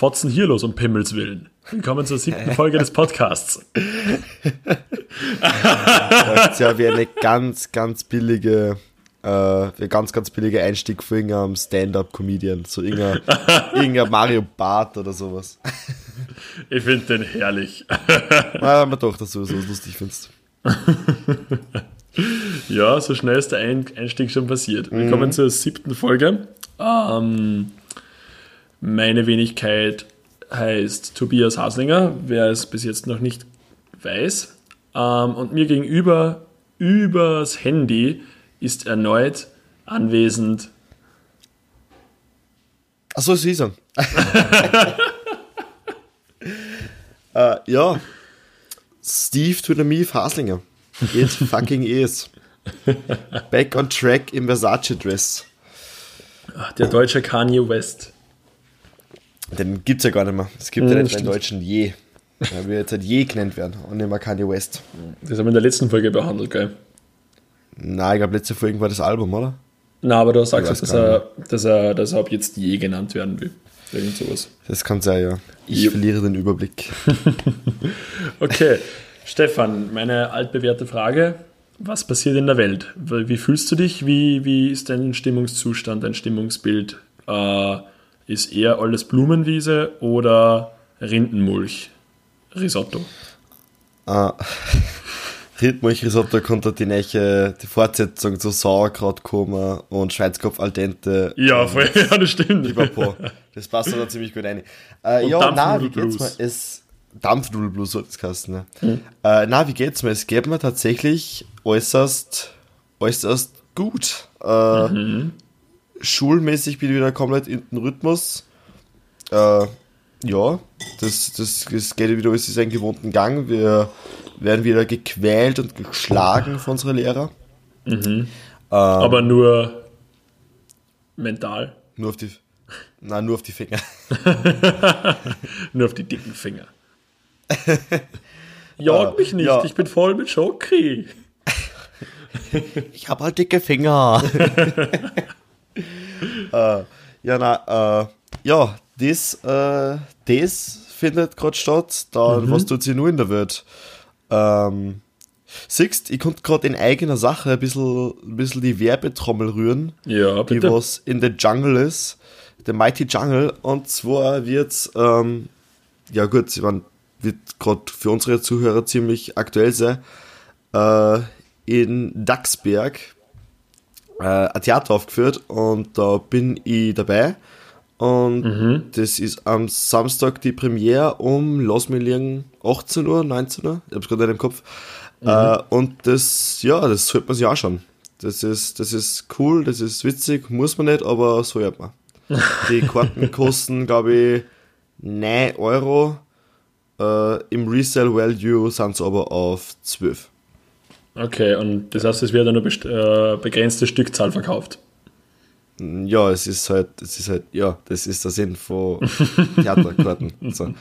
Fotzen hier los um Pimmels Willen. Willkommen zur siebten Folge des Podcasts. Das ist ja wie eine ganz, ganz billige, äh, ein ganz, ganz billiger Einstieg für irgendeinen Stand-Up-Comedian. So irgendein, irgendein Mario Bart oder sowas. Ich finde den herrlich. Na, man doch, dass du sowas lustig findest. Ja, so schnell ist der Ein Einstieg schon passiert. Willkommen zur siebten Folge. Ähm, meine Wenigkeit heißt Tobias Haslinger, wer es bis jetzt noch nicht weiß. Ähm, und mir gegenüber, übers Handy, ist erneut anwesend. Achso, ist er. äh, ja. Steve to the Meave Haslinger. It fucking is. Back on track im Versace Dress. Der deutsche Kanye West. Den gibt's ja gar nicht mehr. Es gibt Mhm, ja nicht mehr stimmt. den deutschen Je. Er will jetzt halt Je genannt werden und nicht mehr Kanye West. Das haben wir in der letzten Folge behandelt, gell? Nein, ich glaube, letzte Folge war das Album, oder? Na, aber du sagst, dass er, dass, er, dass er ab jetzt je genannt werden will. Irgend sowas. Das kann sein, ja. Ich Jupp. verliere den Überblick. Okay, Stefan, meine altbewährte Frage. Was passiert in der Welt? Wie fühlst du dich? Wie, wie ist dein Stimmungszustand, dein Stimmungsbild? Äh, ist eher alles Blumenwiese oder Rindenmulch? Risotto. Ah, Ritmilch Risotto konnte die neue, die Fortsetzung zu Sauerkraut kommen und Schweitzkopf al dente. Ja, voll, ja das stimmt. Pipapo. Das passt da ziemlich gut rein. Äh, Und ja, na, wie geht's mir? Es, Dampfnudelblues sollte es heißen, ne? Äh, na, wie geht's mir? Es geht mir tatsächlich äußerst, äußerst gut. Äh, Schulmäßig bin ich wieder komplett in den Rhythmus. Äh, ja, das, das, das geht wieder alles in seinen gewohnten Gang. Wir werden wieder gequält und geschlagen von unseren Lehrer. Aber nur mental, Nur auf die, nein, nur auf die Finger. nur auf die dicken Finger. Jag mich nicht, ja. ich bin voll mit Schoki. Ich habe halt dicke Finger. äh, ja, na, äh, ja, das, äh, das findet gerade statt. Dann, was tut sich nur in der Welt? Ähm, siehst, ich konnte gerade in eigener Sache ein bisschen, ein bisschen die Werbetrommel rühren, Ja, die bitte. was in der Jungle ist. Der Mighty Jungle. Und zwar wird's, ähm, ja gut, ich mein, wird gerade für unsere Zuhörer ziemlich aktuell sein. Äh, in Dachsberg ein Theater aufgeführt und da bin ich dabei. Und das ist am Samstag die Premiere um, lass mich liegen, 18 Uhr, 19 Uhr, ich hab's gerade nicht im Kopf. Äh, und das, ja, das sollte man sich anschauen. Das ist, das ist cool, das ist witzig, muss man nicht, aber so hört man. Die Karten kosten, glaube ich, 9 Euro. Äh, Im Resale Value sind sie aber auf 12. Okay, und das heißt, es wird eine äh, begrenzte Stückzahl verkauft. Ja, es ist halt, es ist halt, ja, das ist der Sinn von Theaterkarten. so,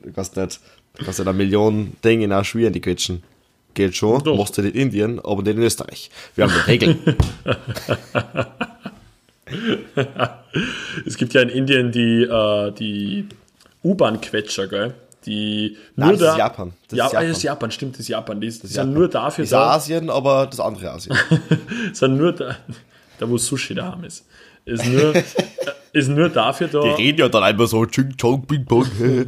du kannst nicht, du kannst nicht eine Million Dinge in in die quetschen. Geht schon, Doch. machst du nicht in Indien, aber nicht in Österreich. Wir haben Regeln. Es gibt ja in Indien die, äh, die U-Bahn-Quetscher, gell? Die Nein, nur das da, ist Japan. Das ja, ist Japan. das ist Japan, stimmt, das ist Japan. Die, ist- die sind nur dafür ist da, Asien, aber das andere Asien. sind nur da, da wo Sushi daheim ist. Ist nur, ist nur dafür da. Die reden ja dann einfach so, Ching Chong Ping Pong.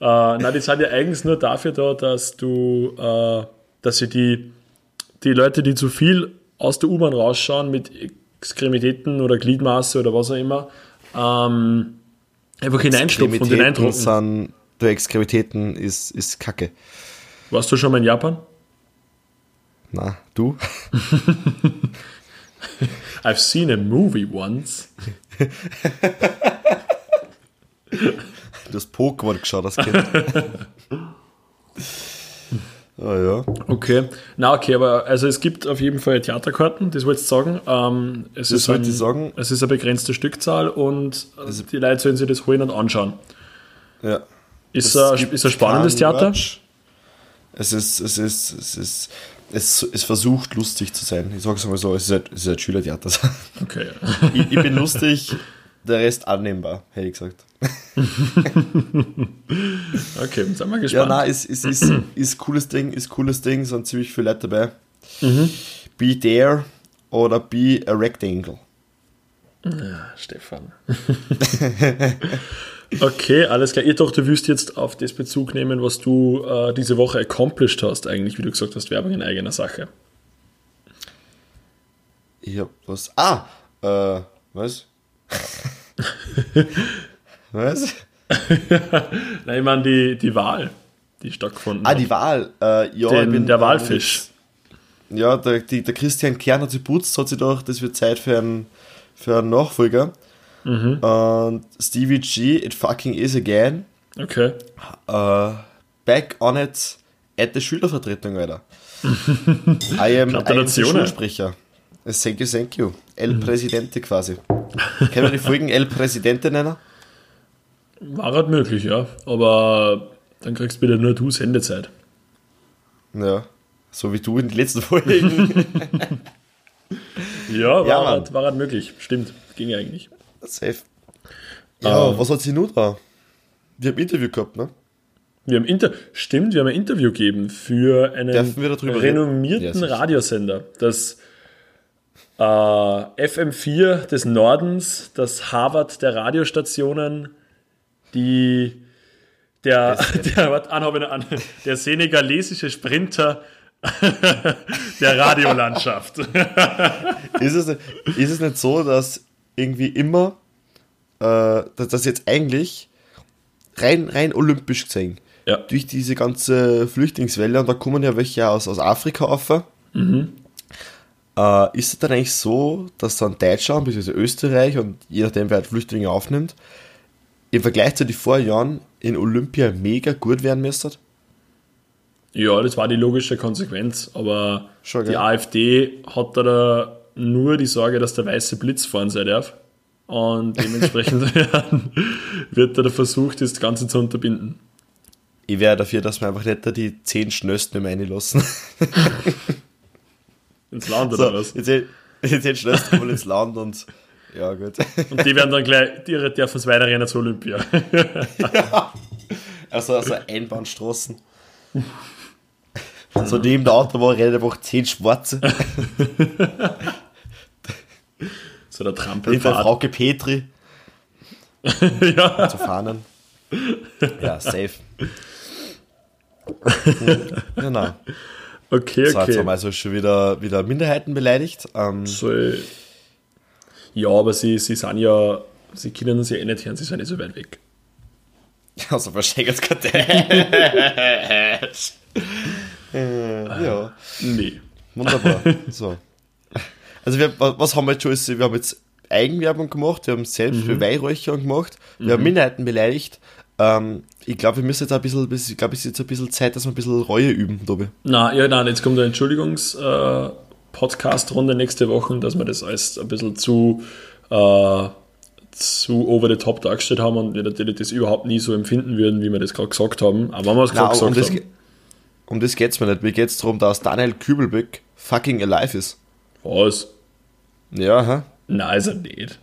Äh, nein, die sind ja eigentlich nur dafür da, dass du, äh, dass sie die, die Leute, die zu viel aus der U-Bahn rausschauen mit Extremitäten oder Gliedmaße oder was auch immer, ähm, einfach hineinstopfen und hineindrucken. sind, du Extremitäten ist, ist Kacke. Warst du schon mal in Japan? Na, du? I've seen a movie once. Du hast Pokémon geschaut, das Kind. ah ja. Okay. Na, okay, aber also es gibt auf jeden Fall Theaterkarten, das wollte ich sagen. Ähm, es Das ist ein, ich sagen. Es ist eine begrenzte Stückzahl und äh, die Leute sollen sich das holen und anschauen. ja. Ist Es ein, ist ein spannendes Theater? Es ist, es ist, es ist, es, es versucht lustig zu sein. Ich sag's mal so, es ist halt, es ist halt Schülertheater. Okay. ich, ich bin lustig, der Rest annehmbar, hätte ich gesagt. okay, sind wir Ja, gespannt. nein, ist, ist, ist, ist cooles Ding, ist cooles Ding, sind ziemlich viele Leute dabei. Be there oder be a rectangle. Stefan. okay, alles klar. Ich dachte, du willst jetzt auf das Bezug nehmen, was du äh, diese Woche accomplished hast, eigentlich, wie du gesagt hast, Werbung in eigener Sache. Ich hab was. Ah! Äh, was? was? Nein, ich meine die, die Wahl, die stattgefunden Ah, die Wahl. Äh, ja, Den- ich bin, der Walfisch. Ja, der, die, der Christian Kern hat sich putzt, hat sich gedacht, das wird Zeit für einen, für einen Nachfolger. Mhm. Und Stevie G, it fucking is again. Okay. Äh, back on it at der Schülervertretung, Alter. I am, I am. Schulsprecher. Thank you, thank you. El Presidente quasi. Können wir die Folgen El Presidente nennen? War halt möglich, ja. Aber dann kriegst bitte nur du Sendezeit. Ja. So wie du in den letzten Folgen. Ja, war, Ja, halt, war halt möglich. Stimmt, ging eigentlich. Safe. Ja, Ähm. was hat sie nun da? Wir haben Interview gehabt, ne? Wir haben Inter Stimmt, wir haben ein Interview gegeben für einen renommierten Ja, sicher. Radiosender. Das äh, FM4 des Nordens, das Harvard der Radiostationen, die der, der, warte, an, hab ich noch an, der senegalesische Sprinter der Radiolandschaft. Ist es, nicht- ist es nicht so, dass irgendwie immer, äh, dass das jetzt eigentlich rein, rein olympisch gesehen, Ja. durch diese ganze Flüchtlingswelle, und da kommen ja welche aus, aus Afrika auf, äh, ist es dann eigentlich so, dass dann Deutschland bzw. Österreich und je nachdem, wer halt Flüchtlinge aufnimmt, im Vergleich zu den Vorjahren in Olympia mega gut werden müsste? Ja, das war die logische Konsequenz, aber Schon, die? AfD hat da, nur die Sorge, dass der weiße Blitz fahren sein darf. Und dementsprechend wird da der Versuch, das Ganze zu unterbinden. Ich wäre dafür, dass wir einfach nicht die zehn Schnellsten mehr reinlassen. Ins Land So, oder was? jetzt, jetzt, jetzt schnellst du mal ins Land und ja gut. Und die werden dann gleich, die dürfen es weiterrennen zur Olympia. Also, also Einbahnstraßen. So neben der Autobahn rennen einfach zehn Schwarze. So der Hinter Trampelfahrt. Frauke Petri ja. zu fahnen. Ja, safe. genau. Okay, So, jetzt okay. haben wir also schon wieder, wieder Minderheiten beleidigt. Ähm, So, ja, aber sie, sie sind ja, sie können uns ja eh nicht hören, sie sind nicht so weit weg. also verschenkt gerade. äh, ja. Nee. Wunderbar. So. Also wir, wa- was haben wir jetzt schon? Wir haben jetzt Eigenwerbung gemacht, wir haben selbst für Weihräucherung gemacht, wir haben Minderheiten beleidigt. Ähm, ich glaube, wir müssen jetzt ein bisschen, ich glaube, es ist jetzt ein bisschen Zeit, dass wir ein bisschen Reue üben, Tobi. Na, ja, nein, jetzt kommt eine Entschuldigungs-Podcast-Runde nächste Woche, dass wir das alles ein bisschen zu, äh, zu over the top dargestellt haben und wir natürlich das überhaupt nie so empfinden würden, wie wir das gerade gesagt haben. Aber wenn wir es gerade gesagt um das, haben. um das geht's mir nicht. Mir geht's darum, dass Daniel Kübelböck fucking alive ist. Was? Ja, hä? Nein, ist er nicht.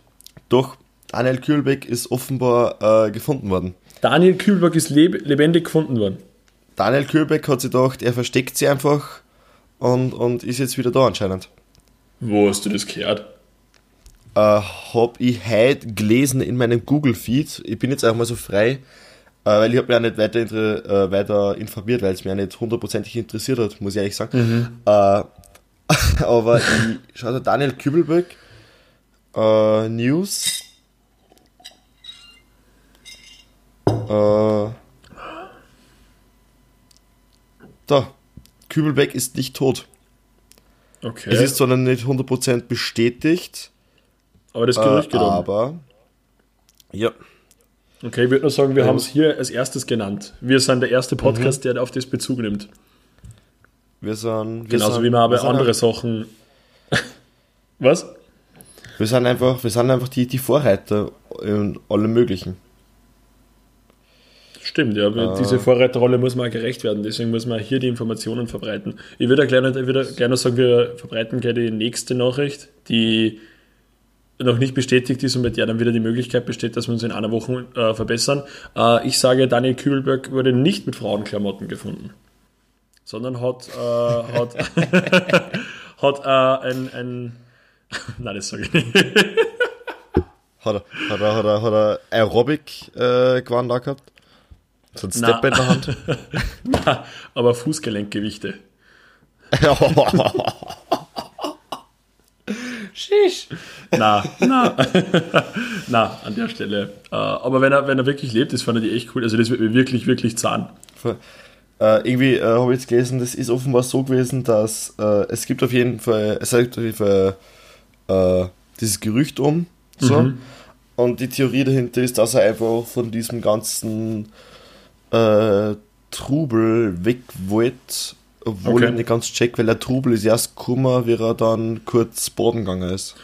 Doch, Daniel Kübelböck ist offenbar äh, gefunden worden. Daniel Kühlberg ist leb lebendig gefunden worden. Daniel Kübelböck hat sich gedacht, er versteckt sie einfach und, und ist jetzt wieder da anscheinend. Wo hast du das gehört? äh, habe ich heute gelesen in meinem Google-Feed. Ich bin jetzt einfach mal so frei, äh, weil ich habe mich auch nicht weiter, äh, weiter informiert, weil es mich auch nicht hundertprozentig interessiert hat, muss ich ehrlich sagen. Äh, aber ich schaue da Daniel Kübelböck äh, News. Äh, da. Kübelbeck ist nicht tot. Okay. Es ist zwar nicht 100% bestätigt, aber das äh, Gerücht genommen. aber ja, Okay, ich würde nur sagen, wir Ähm. haben es hier als erstes genannt. Wir sind der erste Podcast, der auf das Bezug nimmt. wir sind. Wir Genauso sind, wie man aber andere Sachen. Was? Wir sind einfach, wir sind einfach die, die Vorreiter in allem Möglichen. Stimmt, ja. Ah. Diese Vorreiterrolle muss man auch gerecht werden. Deswegen muss man hier die Informationen verbreiten. Ich würde gleich noch sagen, wir verbreiten gleich die nächste Nachricht, die noch nicht bestätigt ist und bei der dann wieder die Möglichkeit besteht, dass wir uns in einer Woche äh, verbessern. Äh, ich sage, Daniel Kühlberg wurde nicht mit Frauenklamotten gefunden, sondern hat, äh, hat, hat äh, ein, ein. Nein, das sage ich nicht. Hat er, hat er, hat er, hat er Aerobic-Gewand äh, gehabt? So ein Step in der Hand? Nein, aber Fußgelenkgewichte. Schisch. Na, na, na, an der Stelle. Äh, aber wenn er, wenn er wirklich lebt, das fand ich echt cool. Also das wird mir wirklich, wirklich zahn. Äh, irgendwie äh, habe ich jetzt gelesen, das ist offenbar so gewesen, dass äh, es gibt auf jeden Fall, es gibt auf jeden Fall äh, dieses Gerücht um. So. Mhm. Und die Theorie dahinter ist, dass er einfach von diesem ganzen äh, Trubel weg wollte, obwohl Okay. ich nicht ganz check, weil der Trubel ist erst gekommen, wie er dann kurz Boden gegangen ist.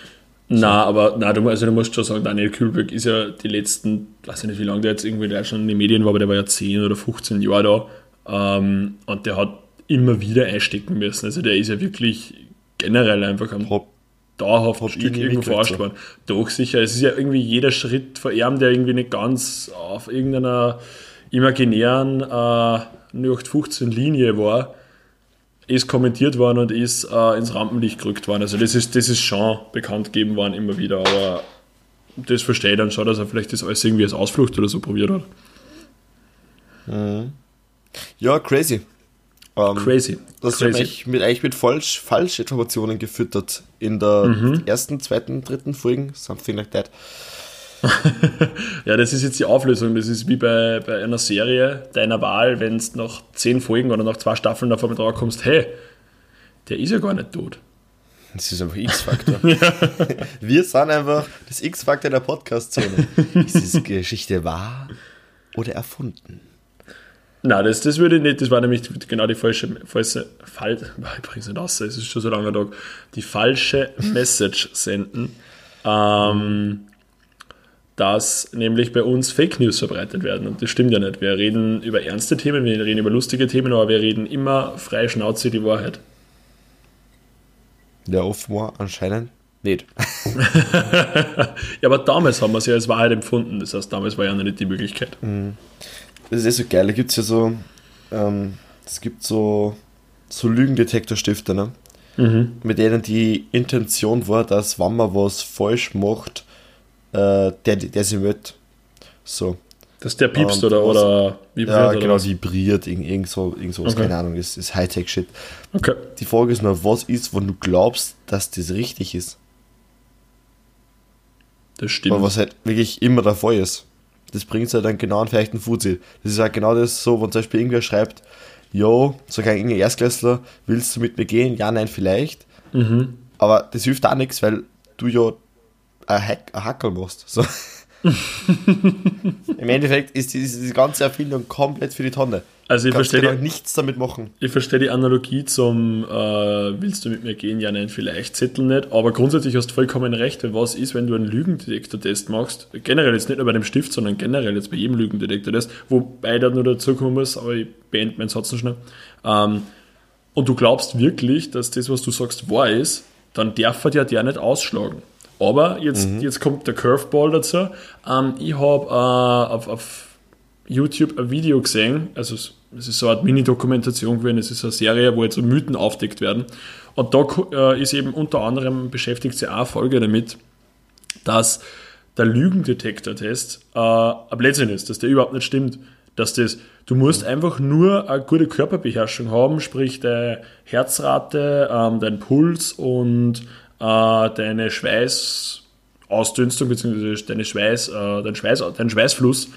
Na, aber na, du, also du musst schon sagen, Daniel Kühlberg ist ja die letzten, weiß ich nicht, wie lange der jetzt irgendwie da schon in den Medien war, aber der war ja 10 oder 15 Jahre da. Ähm, und der hat immer wieder einstecken müssen. Also der ist ja wirklich generell einfach am Hab, dauerhaft nie irgendwo verarscht worden. Doch, sicher. Es ist ja irgendwie jeder Schritt vor ihm, der irgendwie nicht ganz auf irgendeiner imaginären äh, 0815-Linie war, ist kommentiert worden und ist äh, ins Rampenlicht gerückt worden. Also das ist, das ist schon bekannt gegeben worden immer wieder, aber das verstehe ich dann schon, dass er vielleicht das alles irgendwie als Ausflucht oder so probiert hat. ja, crazy. Ähm, Crazy. Das hat Crazy. mich mit, eigentlich mit falsch, Falschinformationen gefüttert in der Mhm. ersten, zweiten, dritten Folgen, something like that. Ja, das ist jetzt die Auflösung. Das ist wie bei, bei einer Serie deiner Wahl, wenn es nach zehn Folgen oder nach zwei Staffeln einmal drauf kommst, hey, der ist ja gar nicht tot. Das ist einfach X-Faktor. Wir sind einfach das X-Faktor der Podcast-Szene. Ist diese Geschichte wahr oder erfunden? Nein, das, das würde ich nicht, das war nämlich genau die falsche, falsche, Fall, ich bring's nicht raus, es ist schon so ein langer Tag, die falsche Message senden, ähm, dass nämlich bei uns Fake News verbreitet werden und das stimmt ja nicht. Wir reden über ernste Themen, wir reden über lustige Themen, aber wir reden immer frei Schnauze die Wahrheit. Ja, offenbar anscheinend nicht. Ja, aber damals haben wir es ja als Wahrheit empfunden, das heißt, damals war ja noch nicht die Möglichkeit. Das ist eh so geil. Da gibt es ja so, ähm, es gibt so, so Lügendetektorstifte, ne? Mit denen die Intention war, dass wenn man was falsch macht, äh, der, der sie wird. So. Dass der piepst Und oder, oder wie Ja, oder genau, was? vibriert, irgend, irgend, so, irgend sowas, Okay. keine Ahnung, ist, ist Hightech-Shit. Okay. Die Frage ist nur, was ist, wenn du glaubst, dass das richtig ist? Das stimmt. Aber was halt wirklich immer der Fall ist. Das bringt halt dann genau einen fechten Fuzzi. Das ist halt genau das so, wenn zum Beispiel irgendwer schreibt, yo, so kein irgendein Erstklässler, willst du mit mir gehen? Ja, nein, vielleicht. Mhm. Aber das hilft auch nichts, weil du ja Hack, ein Hackerl machst. So. Im Endeffekt ist diese, diese ganze Erfindung komplett für die Tonne. Also ich verstehe genau nichts damit machen. Ich verstehe die Analogie zum äh, Willst du mit mir gehen? Ja, nein, vielleicht Zettel nicht. Aber grundsätzlich hast du vollkommen recht, weil was ist, wenn du einen Lügendetektor-Test machst? Generell jetzt nicht nur bei dem Stift, sondern generell jetzt bei jedem Lügendetektor-Test, wobei da nur dazu kommen muss, aber ich beende meinen Satz noch schnell. Ähm, und du glaubst wirklich, dass das, was du sagst, wahr ist, dann darf er dir der nicht ausschlagen. Aber jetzt, jetzt kommt der Curveball dazu. Ähm, ich habe äh, auf, auf YouTube ein Video gesehen, also es ist so eine Art Mini-Dokumentation gewesen, es ist eine Serie, wo jetzt so Mythen aufdeckt werden. Und da äh, ist eben unter anderem beschäftigt sich auch eine Folge damit, dass der Lügendetektor-Test äh, ein Blödsinn ist, dass der überhaupt nicht stimmt. Dass das, du musst einfach nur eine gute Körperbeherrschung haben, sprich deine Herzrate, ähm, dein Puls und deine Schweißausdünstung, beziehungsweise deine Schweiß, äh, dein, Schweiß, dein Schweißfluss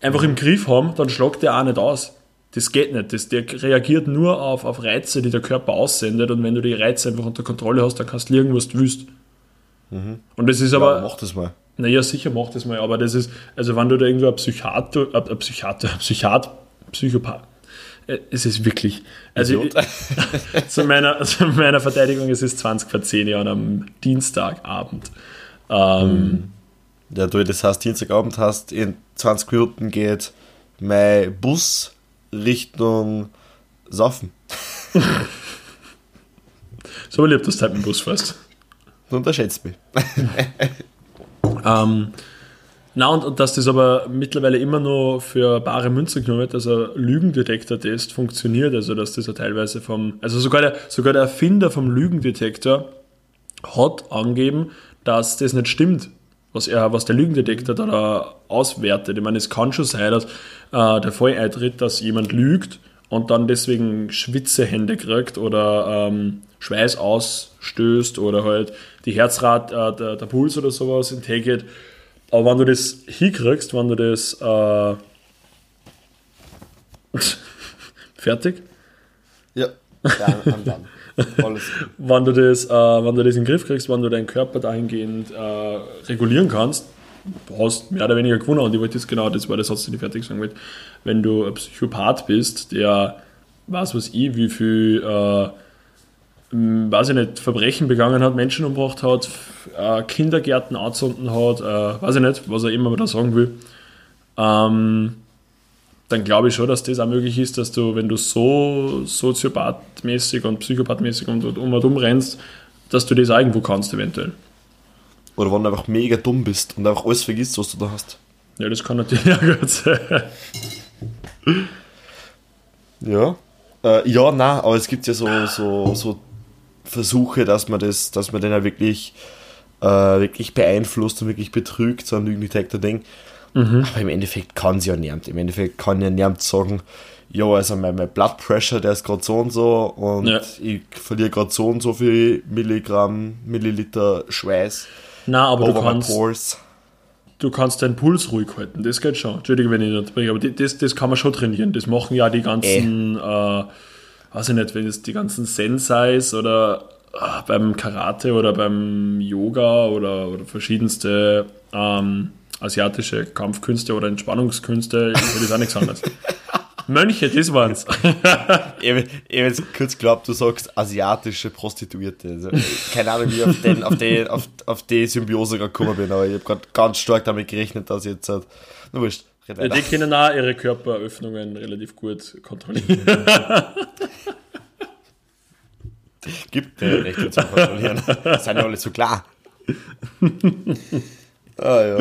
einfach im Griff haben, dann schlagt der auch nicht aus. Das geht nicht. Das, der reagiert nur auf, auf Reize, die der Körper aussendet und wenn du die Reize einfach unter Kontrolle hast, dann kannst du liegen, was du willst. Und das ist aber, Aber mach das mal. naja, sicher mach das mal, aber das ist, also wenn du da irgendwo ein Psychiater, ein Psychiater, ein Psychiat, Psychopath, es ist wirklich, also ich, zu, meiner, zu meiner Verteidigung, es ist 20 vor 10 Jahren am Dienstagabend. Ähm, Ja, du, das heißt, Dienstagabend hast, in 20 Minuten geht mein Bus Richtung Saufen. So lieb, dass du halt mit dem Bus fährst. Du unterschätzt mich. Ähm, na, und, und dass das aber mittlerweile immer nur für bare Münze genommen wird, also Lügendetektor-Test funktioniert, also dass das ja teilweise vom, also sogar der, sogar der Erfinder vom Lügendetektor hat angegeben, dass das nicht stimmt, was er, was der Lügendetektor da auswertet. Ich meine, es kann schon sein, dass äh, der Fall eintritt, dass jemand lügt und dann deswegen Schwitzehände kriegt oder ähm, Schweiß ausstößt oder halt die Herzrat, äh, der, der Puls oder sowas in. Aber wenn du das hinkriegst, wenn du das äh, fertig, Ja, ja dann. Wenn du das, äh, wenn du das in den Griff kriegst, wenn du deinen Körper dahingehend äh, regulieren kannst, hast mehr oder weniger gewonnen. Und ich wollte jetzt genau, das war der Satz, den ich fertig sagen wollte. Wenn du ein Psychopath bist, der weiß was ich, wie viel, äh, weiß ich nicht, Verbrechen begangen hat, Menschen umgebracht hat, äh, Kindergärten anzünden hat, äh, weiß ich nicht, was er immer da sagen will, ähm, dann glaube ich schon, dass das auch möglich ist, dass du, wenn du so soziopathmäßig und psychopathmäßig und, und um und um rennst, dass du das auch irgendwo kannst, eventuell. Oder wenn du einfach mega dumm bist und einfach alles vergisst, was du da hast. Ja, das kann natürlich auch gut sein. Ja. Äh, ja, nein, aber es gibt ja so, so, so Versuche, dass man das, dass man den ja wirklich, äh, wirklich beeinflusst und wirklich betrügt, so ein Lügendetektor-Ding. Aber im Endeffekt kann sie ja niemand. Im Endeffekt kann ja niemand sagen, ja, also mein, mein Blood Pressure, der ist gerade so und so und Ja. ich verliere gerade so und so viel Milligramm, Milliliter Schweiß Na, aber du kannst, pores. du kannst deinen Puls ruhig halten. Das geht schon. Entschuldige, wenn ich nicht unterbreche, aber das, das kann man schon trainieren. Das machen ja die ganzen, äh, weiß ich nicht, wenn es die ganzen Sensais oder äh, beim Karate oder beim Yoga oder, oder verschiedenste ähm, asiatische Kampfkünste oder Entspannungskünste, ist das auch nichts anderes. Mönche, das waren's. Ich habe jetzt kurz geglaubt, du sagst asiatische Prostituierte. Also, keine Ahnung, wie ich auf, den, auf, die, auf, auf die Symbiose gekommen bin, aber ich habe gerade ganz stark damit gerechnet, dass ich jetzt. Halt, na wurscht, red Ja, weiter. die können auch ihre Körperöffnungen relativ gut kontrollieren. Gibt der Rechte zum Kontrollieren. Das sind ja alle so klar. ah, ja.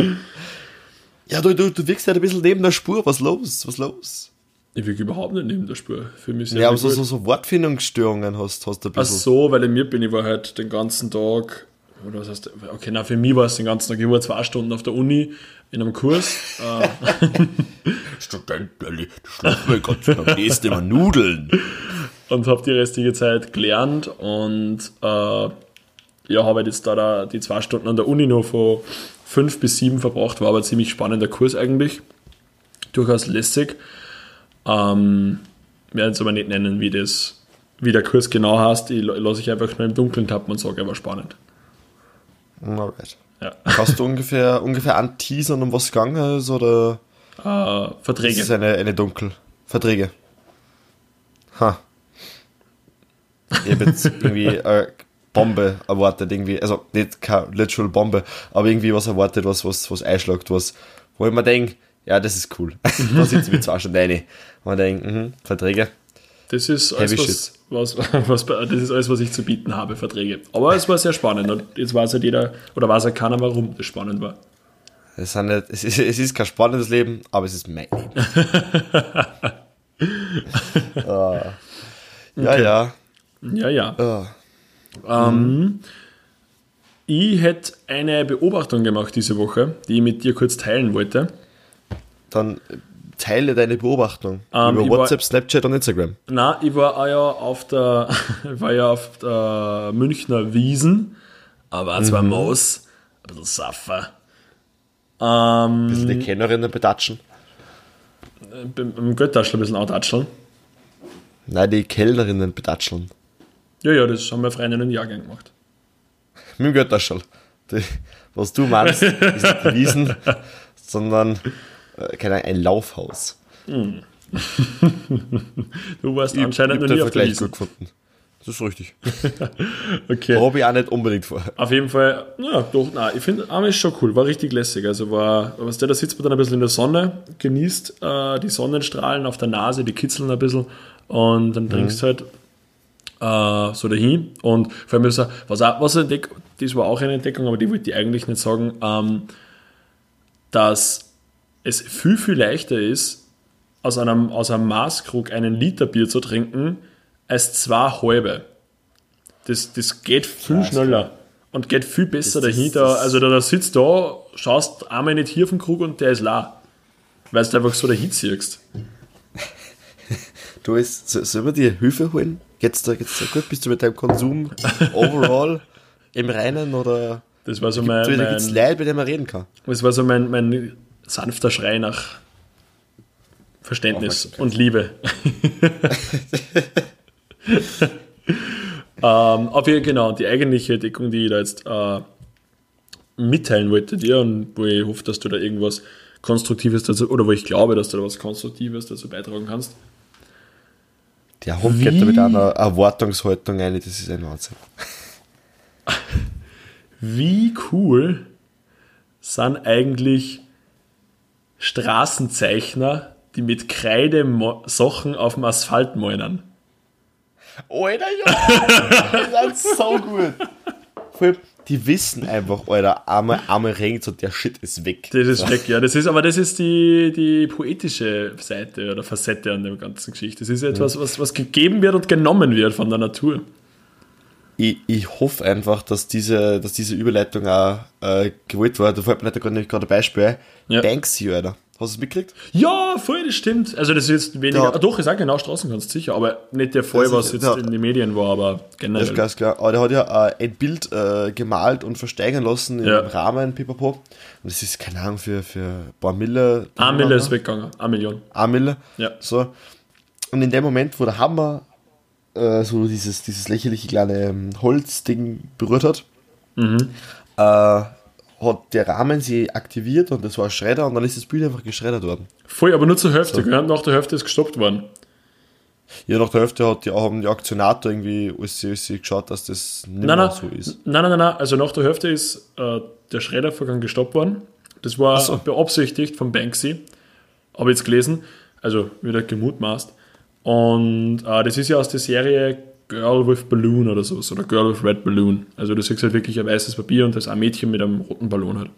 Ja, du, du, du wirkst halt ein bisschen neben der Spur. Was los? Was los? Ich wirke überhaupt nicht neben der Spur. Für mich Ja, aber so, so, so Wortfindungsstörungen hast, hast du ein Ach bisschen. so, weil ich mir bin, ich war halt den ganzen Tag, oder was heißt, okay, na, für mich war es den ganzen Tag, ich war zwei Stunden auf der Uni in einem Kurs. Student, die schlafen wir ganz am besten immer Nudeln. und habe die restliche Zeit gelernt und äh, ja, habe jetzt da, da die zwei Stunden an der Uni noch von fünf bis sieben verbracht, war aber ein ziemlich spannender Kurs eigentlich. Durchaus lässig. Ähm, werde jetzt aber nicht nennen, wie das, wie der Kurs genau heißt. Ich, ich lasse ich einfach nur im Dunkeln tappen und sage, er war spannend. Alright. Ja. Hast du ungefähr, ungefähr anteasern, um was es gegangen ist, oder Äh, ist Verträge. es eine, eine Dunkel? Verträge. Ha. Ich habe jetzt irgendwie eine Bombe erwartet, irgendwie, also nicht keine literal Bombe, aber irgendwie was erwartet, was, was, was einschlägt, was, wo ich mir denke, ja, das ist cool. da sitzen wir zwar schon rein. Und man denkt, mhm, Verträge. Das ist alles, was, was, was, das ist alles, was ich zu bieten habe, Verträge. Aber es war sehr spannend und jetzt weiß halt jeder, oder weiß halt keiner, warum das spannend war. Es, sind nicht, es, ist, es ist kein spannendes Leben, aber es ist mein Leben. Ah. Ja, ja. Ja, ja. Ah. Ähm, ich hätte eine Beobachtung gemacht diese Woche, die ich mit dir kurz teilen wollte. Dann teile deine Beobachtung Ähm, über ich war- WhatsApp, Snapchat und Instagram. Na, ich war ja auf der, ich war ja auf der Münchner Wiesen, aber zwar Maus, ein bisschen Saffer. Ähm, Bisschen die Kennerinnen betatschen. beim Göttaschl ein bisschen antatscheln. Nein, die Kellnerinnen betatscheln. Ja, ja, das haben wir Freundinnen einen Jahrgang gemacht. Mit dem Götterschall. Die, was du meinst, ist nicht die Wiesen, sondern äh, keine Ahnung, ein Laufhaus. Du warst Ich, anscheinend ich noch hab nie auf der Vergleich Wiesen. gut gefunden. Das ist richtig. Okay. Habe ich auch nicht unbedingt vor. Auf jeden Fall, ja, doch, nein, ich finde, Arme ist schon cool, war richtig lässig. Also war, was der, da sitzt man dann ein bisschen in der Sonne, genießt äh, die Sonnenstrahlen auf der Nase, die kitzeln ein bisschen und dann trinkst halt äh, so dahin. Und vor allem, so, was auch, was eine Entdeckung, das war auch eine Entdeckung, aber die wollte ich eigentlich nicht sagen, ähm, dass es viel, viel leichter ist, aus einem, aus einem Maßkrug einen Liter Bier zu trinken, als zwei halbe. Das, das geht viel Ja, schneller und geht viel besser Das- das- dahinter. das- also da, da sitzt da, schaust einmal nicht hier auf den Krug und der ist la. Weil du einfach so dahin ziehst. Du ist, so- sollen wir dir Hilfe holen? Geht's da, geht's da gut? Bist du mit deinem Konsum overall im Reinen oder Das war so gibt mein, es mein, Leute, bei denen man reden kann? das war so mein, mein sanfter Schrei nach Verständnis und Liebe. ähm, aber genau, die eigentliche Entdeckung, die ich da jetzt äh, mitteilen wollte dir und wo ich hoffe, dass du da irgendwas Konstruktives dazu, oder wo ich glaube, dass du da was Konstruktives dazu beitragen kannst. Der Wie- geht da mit einer Erwartungshaltung rein, das ist ein Wahnsinn. Wie cool sind eigentlich Straßenzeichner, die mit Kreide Sachen auf dem Asphalt malen? Alter, ja! das ist so gut. Die wissen einfach, Alter, einmal, einmal regnet und der Shit ist weg. Das ist weg, ja. Das ist, aber das ist die, die poetische Seite oder Facette an der ganzen Geschichte. Das ist etwas, was, was gegeben wird und genommen wird von der Natur. Ich, ich hoffe einfach, dass diese, dass diese Überleitung auch äh, gewollt war. Da fällt mir gerade ein Beispiel. Ja. Banksy, Alter. Hast du es mitgekriegt? Ja, voll, das stimmt. Also das ist jetzt weniger. Ja. Ah, doch, ich sage genau Straßenkunst, sicher, aber nicht der Fall, Ja, was jetzt ja. in den Medien war, aber Das ist generell. ganz klar. Aber der hat ja äh, ein Bild äh, gemalt und versteigern lassen im. Rahmen Pipapo. Und das ist, keine Ahnung, für, für ein paar Mille. Eine Mille ist weggegangen, eine Million. Eine Mille. Ja. So. Und in dem Moment, wo der Hammer äh, so dieses, dieses lächerliche kleine ähm, Holzding berührt hat, Mhm. äh, hat der Rahmen sie aktiviert und das war ein Schredder und dann ist das Bild einfach geschreddert worden. Voll, aber nur zur Hälfte, gell? Nach der Hälfte ist gestoppt worden. Ja, nach der Hälfte hat die, haben die Aktionator irgendwie alles, alles geschaut, dass das nicht Nein, mehr so ist. nein, nein, nein, nein. Also nach der Hälfte ist äh, der Schreddervorgang gestoppt worden. Das war so. beabsichtigt von Banksy. Habe ich jetzt gelesen. Also wieder gemutmaßt. Und äh, das ist ja aus der Serie Girl with Balloon oder so, oder Girl with Red Balloon. Also du siehst halt wirklich ein weißes Papier und das ist ein Mädchen mit einem roten Ballon hat.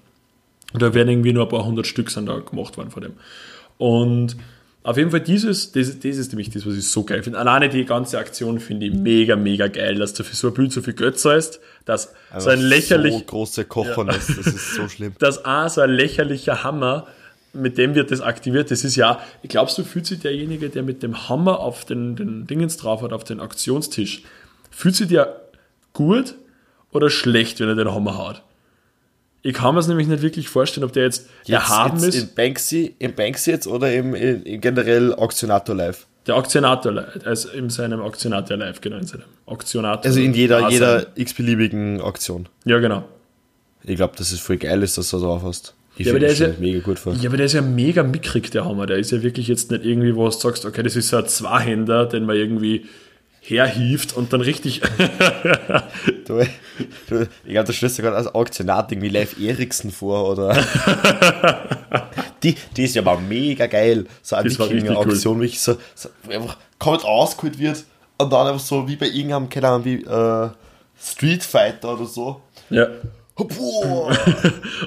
Und da werden irgendwie nur ein paar hundert Stück sind da gemacht worden von dem. Und auf jeden Fall dieses, das, das ist nämlich das, was ich so geil finde. Alleine die ganze Aktion finde ich mega, mega geil, dass du für so ein Bild so viel Geld zahlst, dass so ein lächerlich, So große Kochernest, das ist so schlimm. dass auch so ein lächerlicher Hammer, mit dem wird das aktiviert. Das ist ja, glaubst du, fühlt sich derjenige, der mit dem Hammer auf den, den Dingens drauf hat, auf den Aktionstisch, fühlt sich der gut oder schlecht, wenn er den Hammer haut? Ich kann mir es nämlich nicht wirklich vorstellen, ob der jetzt, erhaben jetzt ist. In Banksy, in Banksy jetzt oder im, in, in generell Auktionator live? Der Auktionator, also in seinem Auktionator live, genau, in seinem Auktionator. Also in jeder, jeder x-beliebigen Auktion. Ja, genau. Ich glaube, dass es voll geil ist, dass du da drauf hast. Ja, aber der das ist ja- mega gut vor. Ja, aber der ist ja mega mickrig, der Hammer. Der ist ja wirklich jetzt nicht irgendwie, wo du sagst, okay, das ist so ein Zweihänder, den man irgendwie herhieft und dann richtig. Du, du, ich glaube, da stellst du gerade als Auktionat irgendwie Live Eriksen vor oder. die, die ist ja mal mega geil. So eine Wikinger-Auktion, wirklich so, so, wo einfach komplett ausgeholt wird und dann einfach so wie bei irgendeinem, keine Ahnung, wie äh, Street Fighter oder so. ja.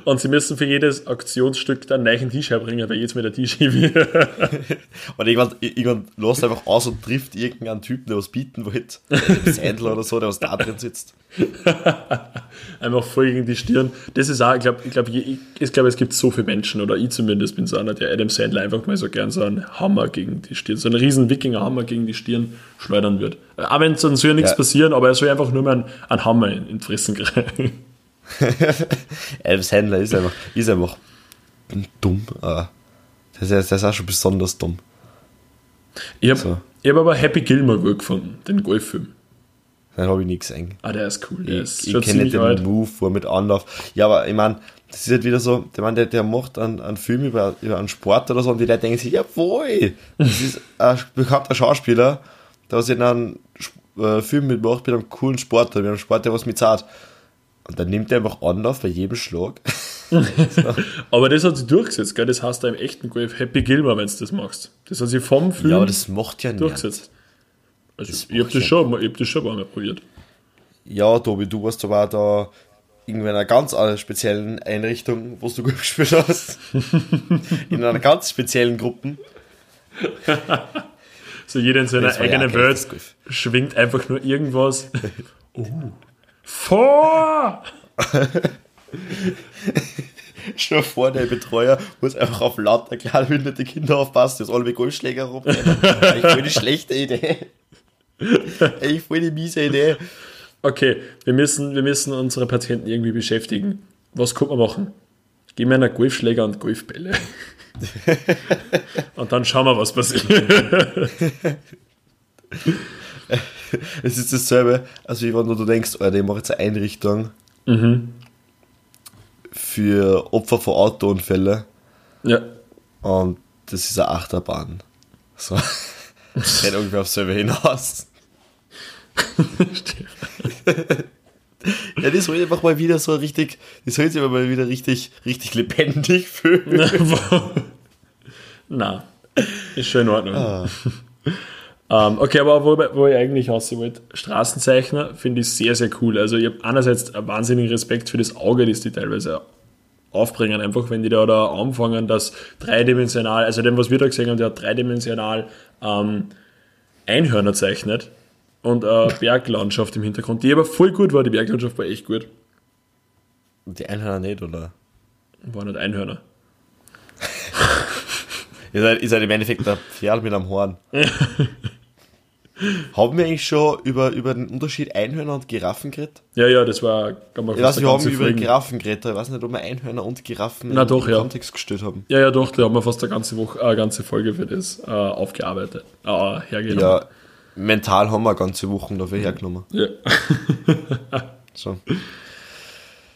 Und sie müssen für jedes Auktionsstück dann einen neuen Tisch herbringen, weil jetzt mit der Tisch wird. Und irgendwann, irgendwann lässt einfach aus und trifft irgendeinen Typen, der was bieten wollte. Sandler oder so, der was da drin sitzt. Einfach voll gegen die Stirn. Das ist auch, ich glaube, ich, glaub, ich, ich glaube, es gibt so viele Menschen, oder ich zumindest bin so einer, der Adam Sandler einfach mal so gern so einen Hammer gegen die Stirn, so einen riesen Wikinger-Hammer gegen die Stirn schleudern wird. Aber wenn sonst soll ja nichts Ja. passieren, aber er soll einfach nur mal einen, einen Hammer in, in Fressen kriegen. Adam Sandler ist einfach, ist einfach dumm. aber Der ist, der ist auch schon besonders dumm. Ich habe So. hab aber Happy Gilmore gut gefunden, den Golffilm. Dann habe ich nichts eigentlich. Ah, der ist cool. Der ist Ich, ich schon kenne den alt. Move, wo er mit Anlauf. Ja, aber ich meine, das ist halt wieder so, der, Mann, der, der macht einen, einen Film über, über einen Sport oder so und die Leute denken sich, jawohl, das ist ein bekannter Schauspieler, hat sie in einem äh, Film mitgemacht mit einem coolen Sportler, mit einem Sport, der was mit Zart. Und dann nimmt er einfach Anlauf bei jedem Schlag. Aber das hat sich durchgesetzt, gell? Das heißt da im echten Golf Happy Gilmer, wenn du das machst. Das hat sich vom Film Ja, aber das macht ja nicht. durchgesetzt. Also, ich habe das, schon, mal- ich hab das schon mal probiert. Ja, Tobi, du warst aber da irgendwie in einer ganz anderen speziellen Einrichtung, wo du Golf gespielt hast. in einer ganz speziellen Gruppe. So jeder in seiner ja eigenen Welt schwingt einfach nur irgendwas. uh. Vor! Schon vor, der Betreuer muss einfach auf lauter kleine behinderte Kinder aufpassen, dass alle mit Golfschläger rumrennen. Eigentlich voll die schlechte Idee. Eigentlich voll die miese Idee. Okay, wir müssen, wir müssen unsere Patienten irgendwie beschäftigen. Was kann man machen? Gib mir einen Golfschläger und Golfbälle. und dann schauen wir, was passiert. Es ist dasselbe, also wie wenn du denkst, Alter, ich mache jetzt eine Einrichtung für Opfer von Autounfälle ja. und das ist eine Achterbahn. So. Geht ungefähr auf selber hinaus. Ja, das soll einfach mal wieder so richtig, das soll sich aber mal wieder richtig, richtig lebendig fühlen. Na, ist schon in Ordnung. Ah. Ähm, okay, aber wo, wo ich eigentlich aussehen wollte, Straßenzeichner finde ich sehr, sehr cool. Also ich habe einerseits einen wahnsinnigen Respekt für das Auge, das die teilweise aufbringen, einfach wenn die da, da anfangen, das dreidimensional, also dem, was wir da gesehen haben, der hat dreidimensional ähm, Einhörner zeichnet und äh, Berglandschaft im Hintergrund, die aber voll gut war, die Berglandschaft war echt gut. Die Einhörner nicht, oder? War nicht Einhörner. Ihr seid, ihr seid im Endeffekt der Pferd mit einem Horn. haben wir eigentlich schon über, über den Unterschied Einhörner und Giraffen geredet? Ja, ja, das war, kann man Ich weiß, wir eine haben über Folge- Giraffen geredet, ich weiß nicht, ob wir Einhörner und Giraffen Na doch, den ja. Kontext gestellt haben. Ja, ja, doch, da haben wir fast eine ganze Woche, äh, eine ganze Folge für das äh, aufgearbeitet, äh, hergenommen. Ja, mental haben wir ganze Wochen dafür hergenommen. Ja. So. Genau,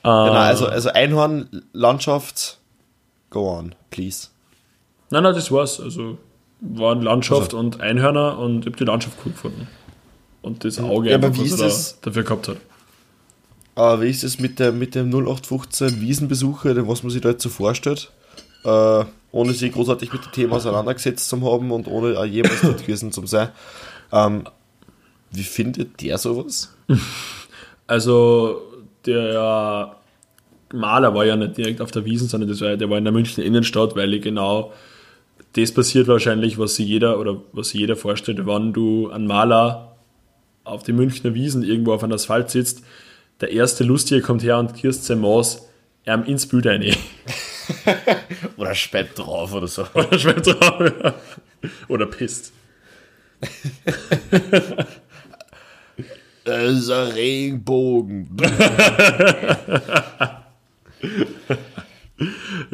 also, also Einhorn, Landschaft, go on, please. Nein, nein, das war's. Also waren Landschaft Also. und Einhörner und ich habe die Landschaft cool gefunden. Und das Auge, Ja, aber einfach, wie was ist er das- da, dafür gehabt hat. Aber wie ist es mit, der, mit dem 0815 Wiesenbesucher, dem was man sich da jetzt so vorstellt? Äh, ohne sich großartig mit dem Thema auseinandergesetzt zu haben und ohne auch jemals dort gewesen zu sein. Ähm, wie findet der sowas? Also der Maler war ja nicht direkt auf der Wiesen, sondern das war, der war in der Münchner Innenstadt, weil ich genau das passiert wahrscheinlich, was sich jeder oder was sich jeder vorstellt, wenn du einen Maler auf die Münchner Wiesen irgendwo auf einem Asphalt sitzt, der erste Lustige kommt her und kirst sein Maß ähm, ins Bild rein. Oder spät drauf oder so. Oder schwimmt drauf. ja. Oder pisst. Das ist ein Regenbogen.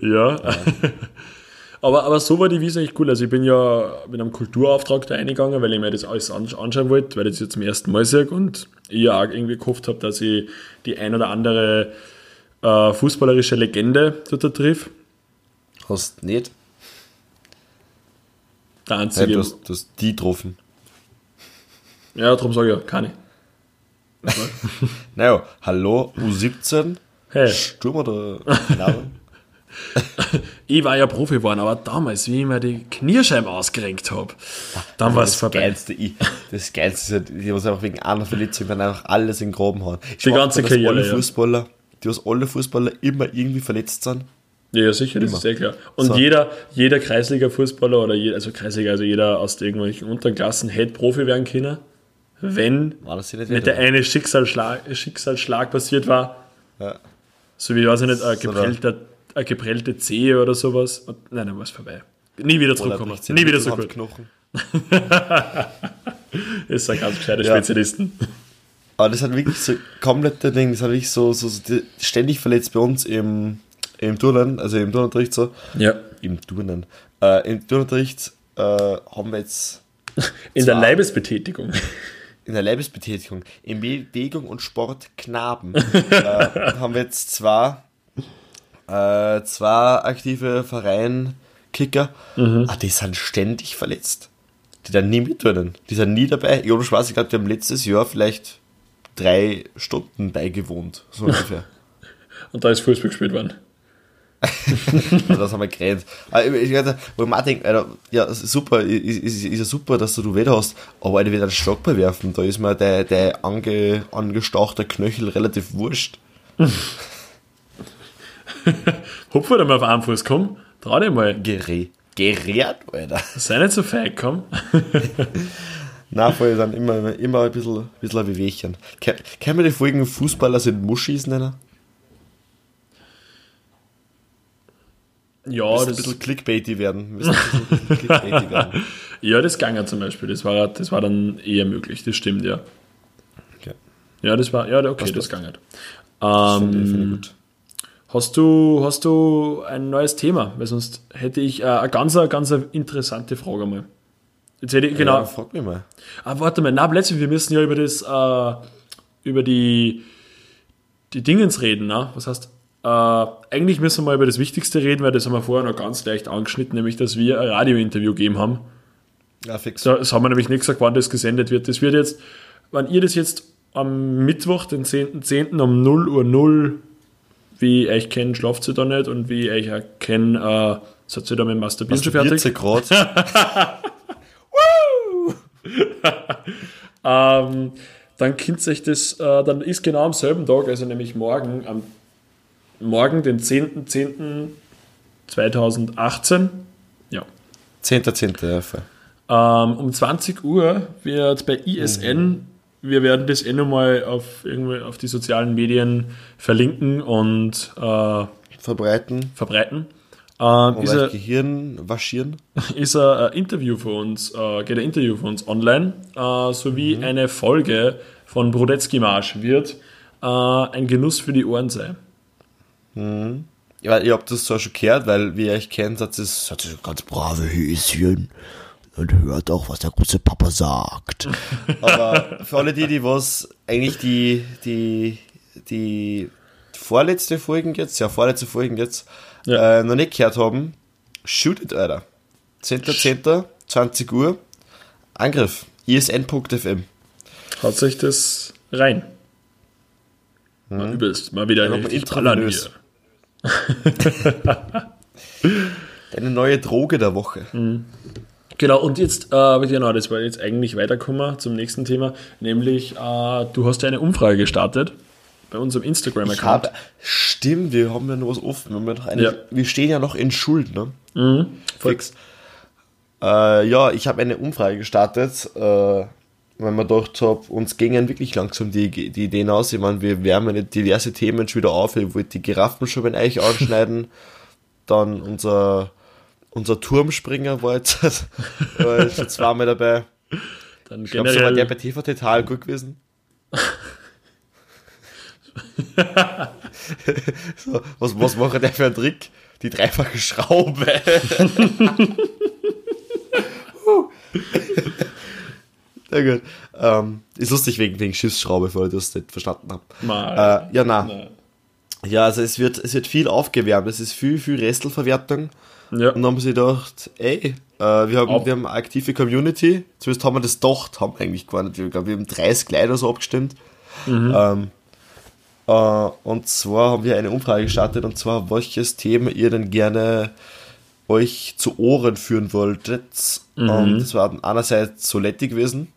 Ja. Aber, aber so war die Wiese echt cool. Also ich bin ja mit einem Kulturauftrag da eingegangen, weil ich mir das alles ansch- anschauen wollte, weil ich das jetzt zum ersten Mal sehe und ich ja auch irgendwie gehofft habe, dass ich die ein oder andere äh, fußballerische Legende dort triff. Hast nicht? Der einzige. du, hast, du hast die getroffen. ja, darum sage ich ja, keine. Naja, hallo, U17, Hey, Sturm oder. ich war ja Profi geworden, aber damals, wie ich mir die Knierscheiben ausgerenkt habe, dann war es das vorbei. Geilste, ich, das Geilste ist die was einfach wegen einer Verletzung dann einfach alles in den Graben hauen. Ich Die ganze dass Karriere, Alle ja. Fußballer, die was alle Fußballer immer irgendwie verletzt sind. Ja, ja, sicher, das Immer. ist sehr klar. Und So. jeder, jeder Kreisliga-Fußballer oder jeder, also Kreisliga, also jeder aus irgendwelchen Unterklassen hätte Profi werden können, wenn das nicht nicht der eine Schicksalsschlag, Schicksalsschlag passiert war. Ja. So wie, weiß ich nicht, ein So, geprellter, eine geprellte Zehe oder sowas. Und, nein, dann war es vorbei. Nie wieder zurückkommen. Nie der wieder so gut. Mittelhandknochen. Ist ein ganz gescheiter Ja. Spezialisten. Aber das hat wirklich so komplette Ding, das hat wirklich so, so, so ständig verletzt bei uns im, im Turnen, also im Turnunterricht so. Ja. Im Turnen. Äh, Im Turnunterricht äh, haben wir jetzt In der Zwar- Leibesbetätigung. in der Leibesbetätigung, in Bewegung und Sport Knaben, äh, haben wir jetzt zwei, äh, zwei aktive Verein Kicker, ah, die sind ständig verletzt. die dann nie mitturnen. Die sind nie dabei. Jonas Schwarz, ich glaube, die haben letztes Jahr vielleicht drei Stunden beigewohnt, so ungefähr. Und da ist Fußball gespielt worden. das haben wir geredet. Aber ich, ich, wo denkt, Alter, ja, super, ist, ist, ist ja super, dass du du hast, aber Alter, wieder einen Stock bewerfen, da ist mir der, der ange, angestauchte Knöchel relativ wurscht. Hupf wieder mal auf einen Fuß, komm, trau dich mal. Gerät, gerät, Alter. Sei nicht so feig, komm. Na, voll, dann immer, immer ein bisschen, bisschen ein Wehwehchen. Können wir die Folgen Fußballer sind Muschis nennen? Ja, das ein bisschen clickbaity werden. Müssen ein bisschen clickbaity werden. ja, das ging ja zum Beispiel. Das war, das war dann eher möglich, das stimmt, ja. Okay. Ja, das war, ja, okay, das, das ging halt. Ähm, finde ich gut. Hast du, hast du ein neues Thema? Weil sonst hätte ich äh, eine ganz, ganz interessante Frage mal. Jetzt hätte ich, genau. Ja, frag mich mal. Ah, warte mal, na, plötzlich, wir müssen ja über das, äh, über die, die Dingens reden, ne? Was heißt, äh, eigentlich müssen wir mal über das Wichtigste reden, weil das haben wir vorher noch ganz leicht angeschnitten, nämlich, dass wir ein Radiointerview gegeben haben. Ja, fix. Das haben wir nämlich nicht gesagt, wann das gesendet wird. Das wird jetzt, wenn ihr das jetzt am Mittwoch, den 10.10. .10. um 0 Uhr 0, wie ich euch kenne, schlaft ihr da nicht und wie ich euch kenne, äh, seid ihr da mit dem Masturbieren schon fertig? ähm, dann könnt sich das, äh, dann ist genau am selben Tag, also nämlich morgen, am morgen, den 10.10.2018. Ja. 10.10. Ja, ähm, um 20 Uhr wird bei ISN, mhm. Wir werden das eh nochmal auf, auf die sozialen Medien verlinken und äh, verbreiten. verbreiten. Ähm, ist ein Gehirn waschieren. Ist ein Interview für uns, äh, geht ein Interview für uns online, äh, sowie mhm. eine Folge von Brodetzky Marsch wird äh, ein Genuss für die Ohren sein. Mhm. Ja, ich habe das zwar schon gehört, weil, wie ihr euch kennt, hat es ganz brave Häschen und hört auch, was der große Papa sagt. Aber für alle die, die was eigentlich die, die, die vorletzte Folgen jetzt, ja, vorletzte Folgen jetzt, ja. äh, noch nicht gehört haben, shootet, Alter. 10.10., 20 Uhr, Angriff, isn.fm. Haut sich das rein. Hm. Mal übelst, mal wieder ein hier. Deine neue Droge der Woche. Mhm. Genau, und jetzt, äh, genau, das war jetzt eigentlich weiterkommen zum nächsten Thema, nämlich äh, du hast ja eine Umfrage gestartet bei unserem Instagram-Account. Stimmt, wir haben ja noch was offen. Wir, eine, ja. wir stehen ja noch in Schuld, ne? Mhm, Fix. Äh, ja, ich habe eine Umfrage gestartet, äh, weil man gedacht habe, uns gingen wirklich langsam die, die Ideen aus. Ich meine, wir wärmen diverse Themen schon wieder auf. Ich wollte die Giraffen schon bei euch anschneiden. Dann unser, unser Turmspringer war jetzt, war schon zweimal dabei. Dann ich glaube, so war der bei TV total gut gewesen. so, was, was macht der für einen Trick? Die dreifache Schraube. Sehr gut. Ähm, ist lustig wegen, wegen Schiffsschraube, weil ich das nicht verstanden habe. Äh, ja, na. na. Ja, also es wird, es wird viel aufgewärmt. Es ist viel, viel Restelverwertung. Ja. Und dann haben sie gedacht, ey, äh, wir, haben, wir haben eine aktive Community. Zumindest haben wir das gedacht, haben wir eigentlich gar nicht. Ich glaube, wir haben 30 Kleider so abgestimmt. Mhm. Ähm, äh, und zwar haben wir eine Umfrage gestartet, und zwar, welches Thema ihr denn gerne euch zu Ohren führen wolltet. Mhm. Und das war einerseits Soletti gewesen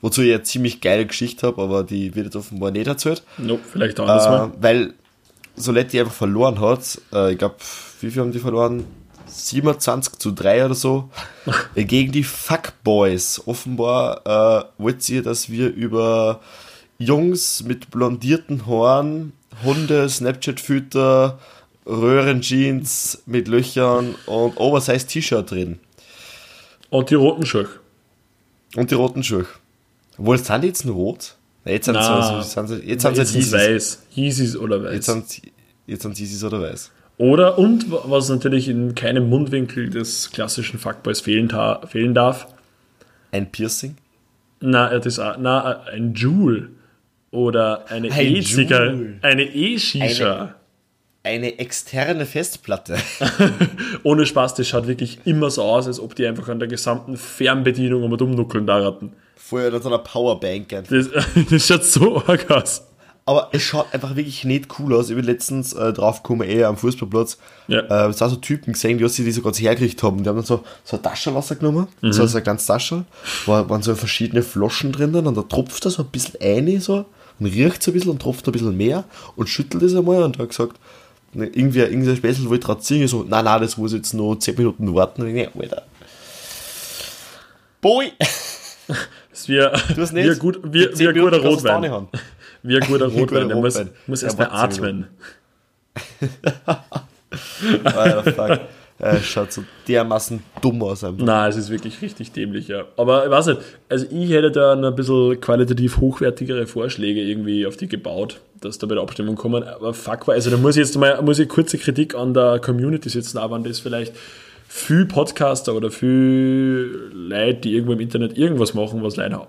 wozu ich eine ziemlich geile Geschichte habe, aber die wird jetzt offenbar nicht erzählt. Nope, vielleicht auch äh, Weil Soletti einfach verloren hat. Äh, ich glaube, wie viel haben die verloren? 27 zu 3 oder so. Gegen die Fuckboys. Offenbar äh, wollt sie, dass wir über Jungs mit blondierten Haaren, Hunde, Snapchat-Fütter, Röhrenjeans mit Löchern und Oversize T-Shirt reden. Und die roten Schuhe. Und die roten Schuhe. Obwohl, sind die jetzt nur rot? jetzt sind sie, sind sie, jetzt sind sie weiß. Yeezys oder weiß. Jetzt sind, jetzt sind Yeezys oder weiß. Oder, und was natürlich in keinem Mundwinkel des klassischen Fuckboys fehlen, fehlen darf. Ein Piercing? Na, das, na ein Joule. Oder eine E-Zigarette. Eine E-Shisha. eine externe Festplatte. Ohne Spaß, das schaut wirklich immer so aus, als ob die einfach an der gesamten Fernbedienung um und umnuckeln da raten. Vorher dann so einer Powerbank. Das, das schaut so arg aus. Aber es schaut einfach wirklich nicht cool aus. Ich bin letztens äh, draufgekommen, eh am Fußballplatz. Ja. Äh, es waren so Typen gesehen, die, die so ganz hergekriegt haben. Die haben dann so, so eine Tasche rausgenommen, so, so eine kleine Tasche, war, waren so verschiedene Flaschen drinnen und da tropft er so ein bisschen ein, so, und riecht so ein bisschen und tropft ein bisschen mehr und schüttelt es einmal und hat gesagt, ne, irgendwie, irgendein Späßel wollte gerade singen, so, nein, nein, das muss jetzt noch 10 Minuten warten. Und ich denk, Alter. Boy! Das nicht. gut, 10 wir Minuten guter Rotwein. Wie ein guter Rotwein. Der muss, muss erst mal atmen. Alter, fuck. Äh, schaut so dermaßen dumm aus einfach. Nein, es ist wirklich richtig dämlich, ja. Aber ich weiß nicht, also ich hätte da ein bisschen qualitativ hochwertigere Vorschläge irgendwie auf die gebaut, dass da bei der Abstimmung kommen. Aber fuck, also da muss ich jetzt mal muss ich kurze Kritik an der Community setzen, aber das vielleicht viel Podcaster oder viel Leute, die irgendwo im Internet irgendwas machen, was Leute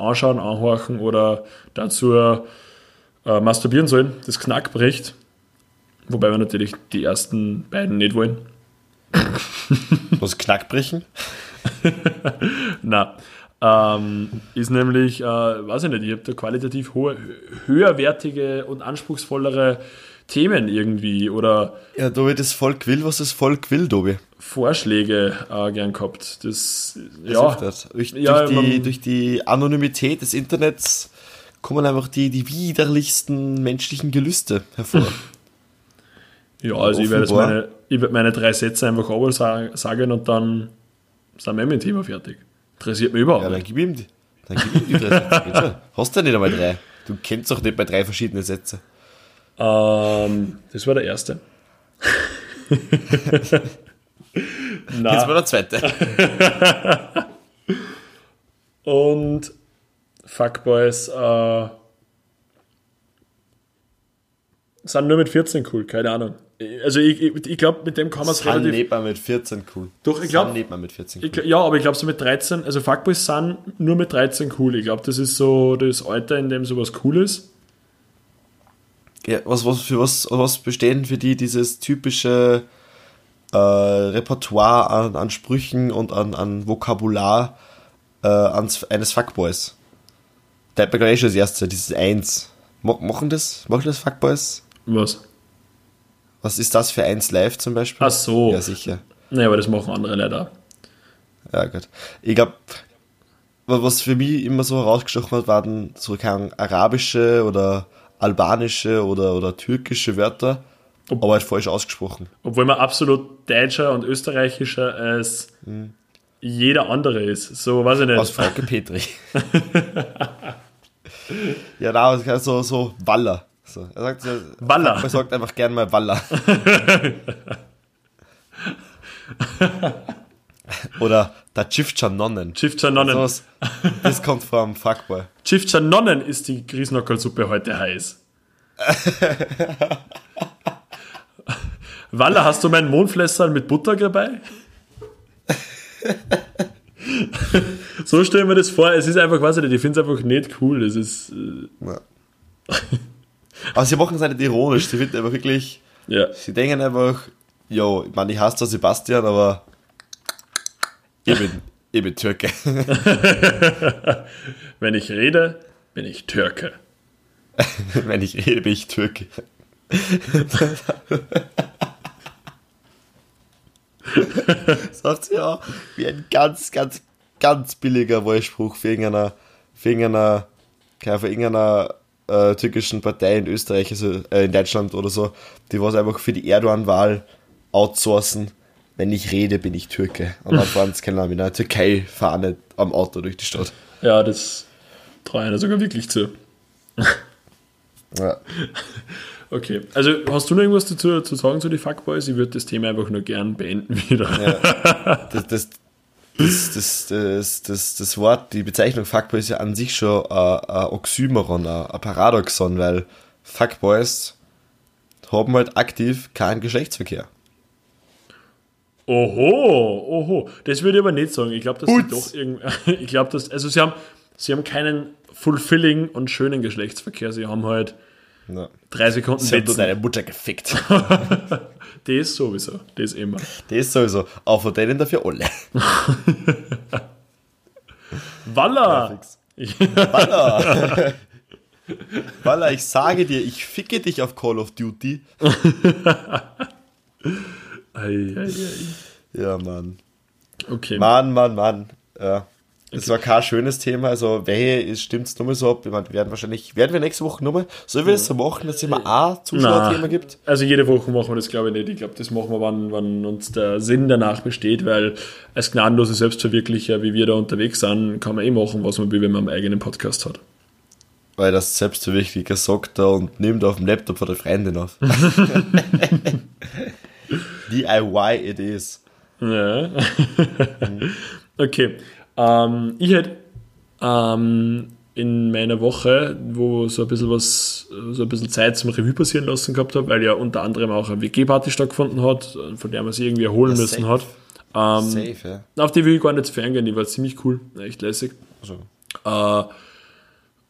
anschauen, anhorchen oder dazu äh, masturbieren sollen, das Knack bricht. Wobei wir natürlich die ersten beiden nicht wollen. Was Knackbrechen? Na, ähm, ist nämlich, äh, weiß ich nicht, ich habe da qualitativ hohe, höherwertige und anspruchsvollere Themen irgendwie oder Ja, Dobi, das Volk will, was das Volk will, Dobi. Vorschläge äh, gern gehabt. Das, Das ja, das. Durch, Ja, durch, die, durch die Anonymität des Internets kommen einfach die, die widerlichsten menschlichen Gelüste hervor. ja, also ich werde jetzt offenbar. meine, ich meine drei Sätze einfach aber sa- sagen und dann sind wir mit dem Thema fertig. Interessiert mich überhaupt ja, dann gib ihm die. Dann gib ihm die drei Sätze. Hast du ja nicht einmal drei. Du kennst doch nicht bei drei verschiedene Sätze. Ähm, das war der erste. Na, Jetzt war der zweite. Und Fuckboys äh, sind nur mit 14 cool, keine Ahnung. Also ich, ich, ich glaube, mit dem kann man es relativ... mal mit 14 cool. Doch, ich glaub- San nicht mal mit 14 cool. Ich, ja, aber ich glaube so mit 13, also Fuckboys sind nur mit 13 cool. Ich glaube, das ist so das Alter, in dem sowas cool ist. Ja, was, was, für was, was bestehen für die dieses typische äh, Repertoire an, an Sprüchen und an, an Vokabular äh, ans, eines Fuckboys? Man gleich schon das erste, dieses Eins. Mo machen das? Machen das Fuckboys? Was? Was ist das für eins live zum Beispiel? Ach so. Ja, sicher. Naja, aber das machen andere auch. Ja, gut. Ich glaube, was für mich immer so herausgestochen hat, waren so keine arabische oder albanische oder, oder türkische Wörter, Ob- aber halt falsch ausgesprochen. Obwohl man absolut deutscher und österreichischer als jeder andere ist. So, weiß ich nicht. Aus Frauke Petri. ja, da ist halt so, so Waller. So, er sagt, so- Waller. Man sagt einfach gern mal Waller. Oder der Chifcha Nonnen. Chifcha Nonnen. Das kommt vom Fuckboy. Chifcha Nonnen ist die Grießnockelsuppe heute heiß. Walla, hast du mein Mondflässerl mit Butter dabei? so stellen wir das vor. Es ist einfach, weiß ich nicht, ich finde es einfach nicht cool. Es ist, äh. Aber sie machen es nicht ironisch, sie finden einfach wirklich, ja. sie denken einfach, yo, ich meine, ich hasse Sebastian, aber ich bin, ich bin Türke. Wenn ich rede, bin ich Türke. Wenn ich rede, bin ich Türke. Sagt sie ja, wie ein ganz, ganz, ganz billiger Wahlspruch für irgendeiner, für irgendeiner, keine für irgendeiner äh, türkischen Partei in Österreich, also äh, in Deutschland oder so, die was einfach für die Erdogan-Wahl outsourcen. Wenn ich rede, bin ich Türke. Und dann fahren sie, keine Ahnung, mit einer Türkei-Fahne am Auto durch die Stadt. Ja, das traue ich sogar wirklich zu. Ja. Okay, also hast du noch irgendwas dazu zu sagen zu den Fuckboys? Ich würde das Thema einfach nur gern beenden wieder. das, das, das, das, das, das, das Wort, die Bezeichnung Fuckboy ist ja an sich schon ein, ein Oxymoron, ein, ein Paradoxon, weil Fuckboys haben halt aktiv keinen Geschlechtsverkehr. Oho, oho. Das würde ich aber nicht sagen. Ich glaube, dass sie doch irgendwie. Ich glaube, dass. Also sie haben, sie haben keinen fulfilling und schönen Geschlechtsverkehr. Sie haben halt Ja. Drei Sekunden Sie wetzen. deine Mutter gefickt. Das sowieso. Das immer. Das ist sowieso. Auch von denen dafür alle. Walla! Walla. Walla, ich sage dir, ich ficke dich auf Call of Duty. Ei, ei, ei. Ja, Mann. Okay. Mann, Mann, Mann. Ja. Das war kein schönes Thema. Also, welche stimmt es nochmal so ab? Ich meine, wir werden wahrscheinlich, werden wir nächste Woche nochmal, sollen wir das so machen, dass es immer ein Zuschauerthema gibt? Also jede Woche machen wir das, glaube ich, nicht. Ich glaube, das machen wir, wann, wann uns der Sinn danach besteht, weil als gnadenlose Selbstverwirklicher, wie wir da unterwegs sind, kann man eh machen, was man will, wenn man einen eigenen Podcast hat. Weil das Selbstverwirklicher sagt da und nimmt auf dem Laptop von der Freundin auf. DIY it is. Ja. okay. Ähm, ich hätte ähm, in meiner Woche, wo so ein bisschen was, so ein bisschen Zeit zum Revue passieren lassen gehabt habe, weil ja unter anderem auch eine WG-Party stattgefunden hat, von der man sich irgendwie erholen Ja, müssen safe. hat. Ähm, Safe, ja. auf die will ich gar nicht zu fern gehen, die war ziemlich cool, echt lässig. Also, Äh,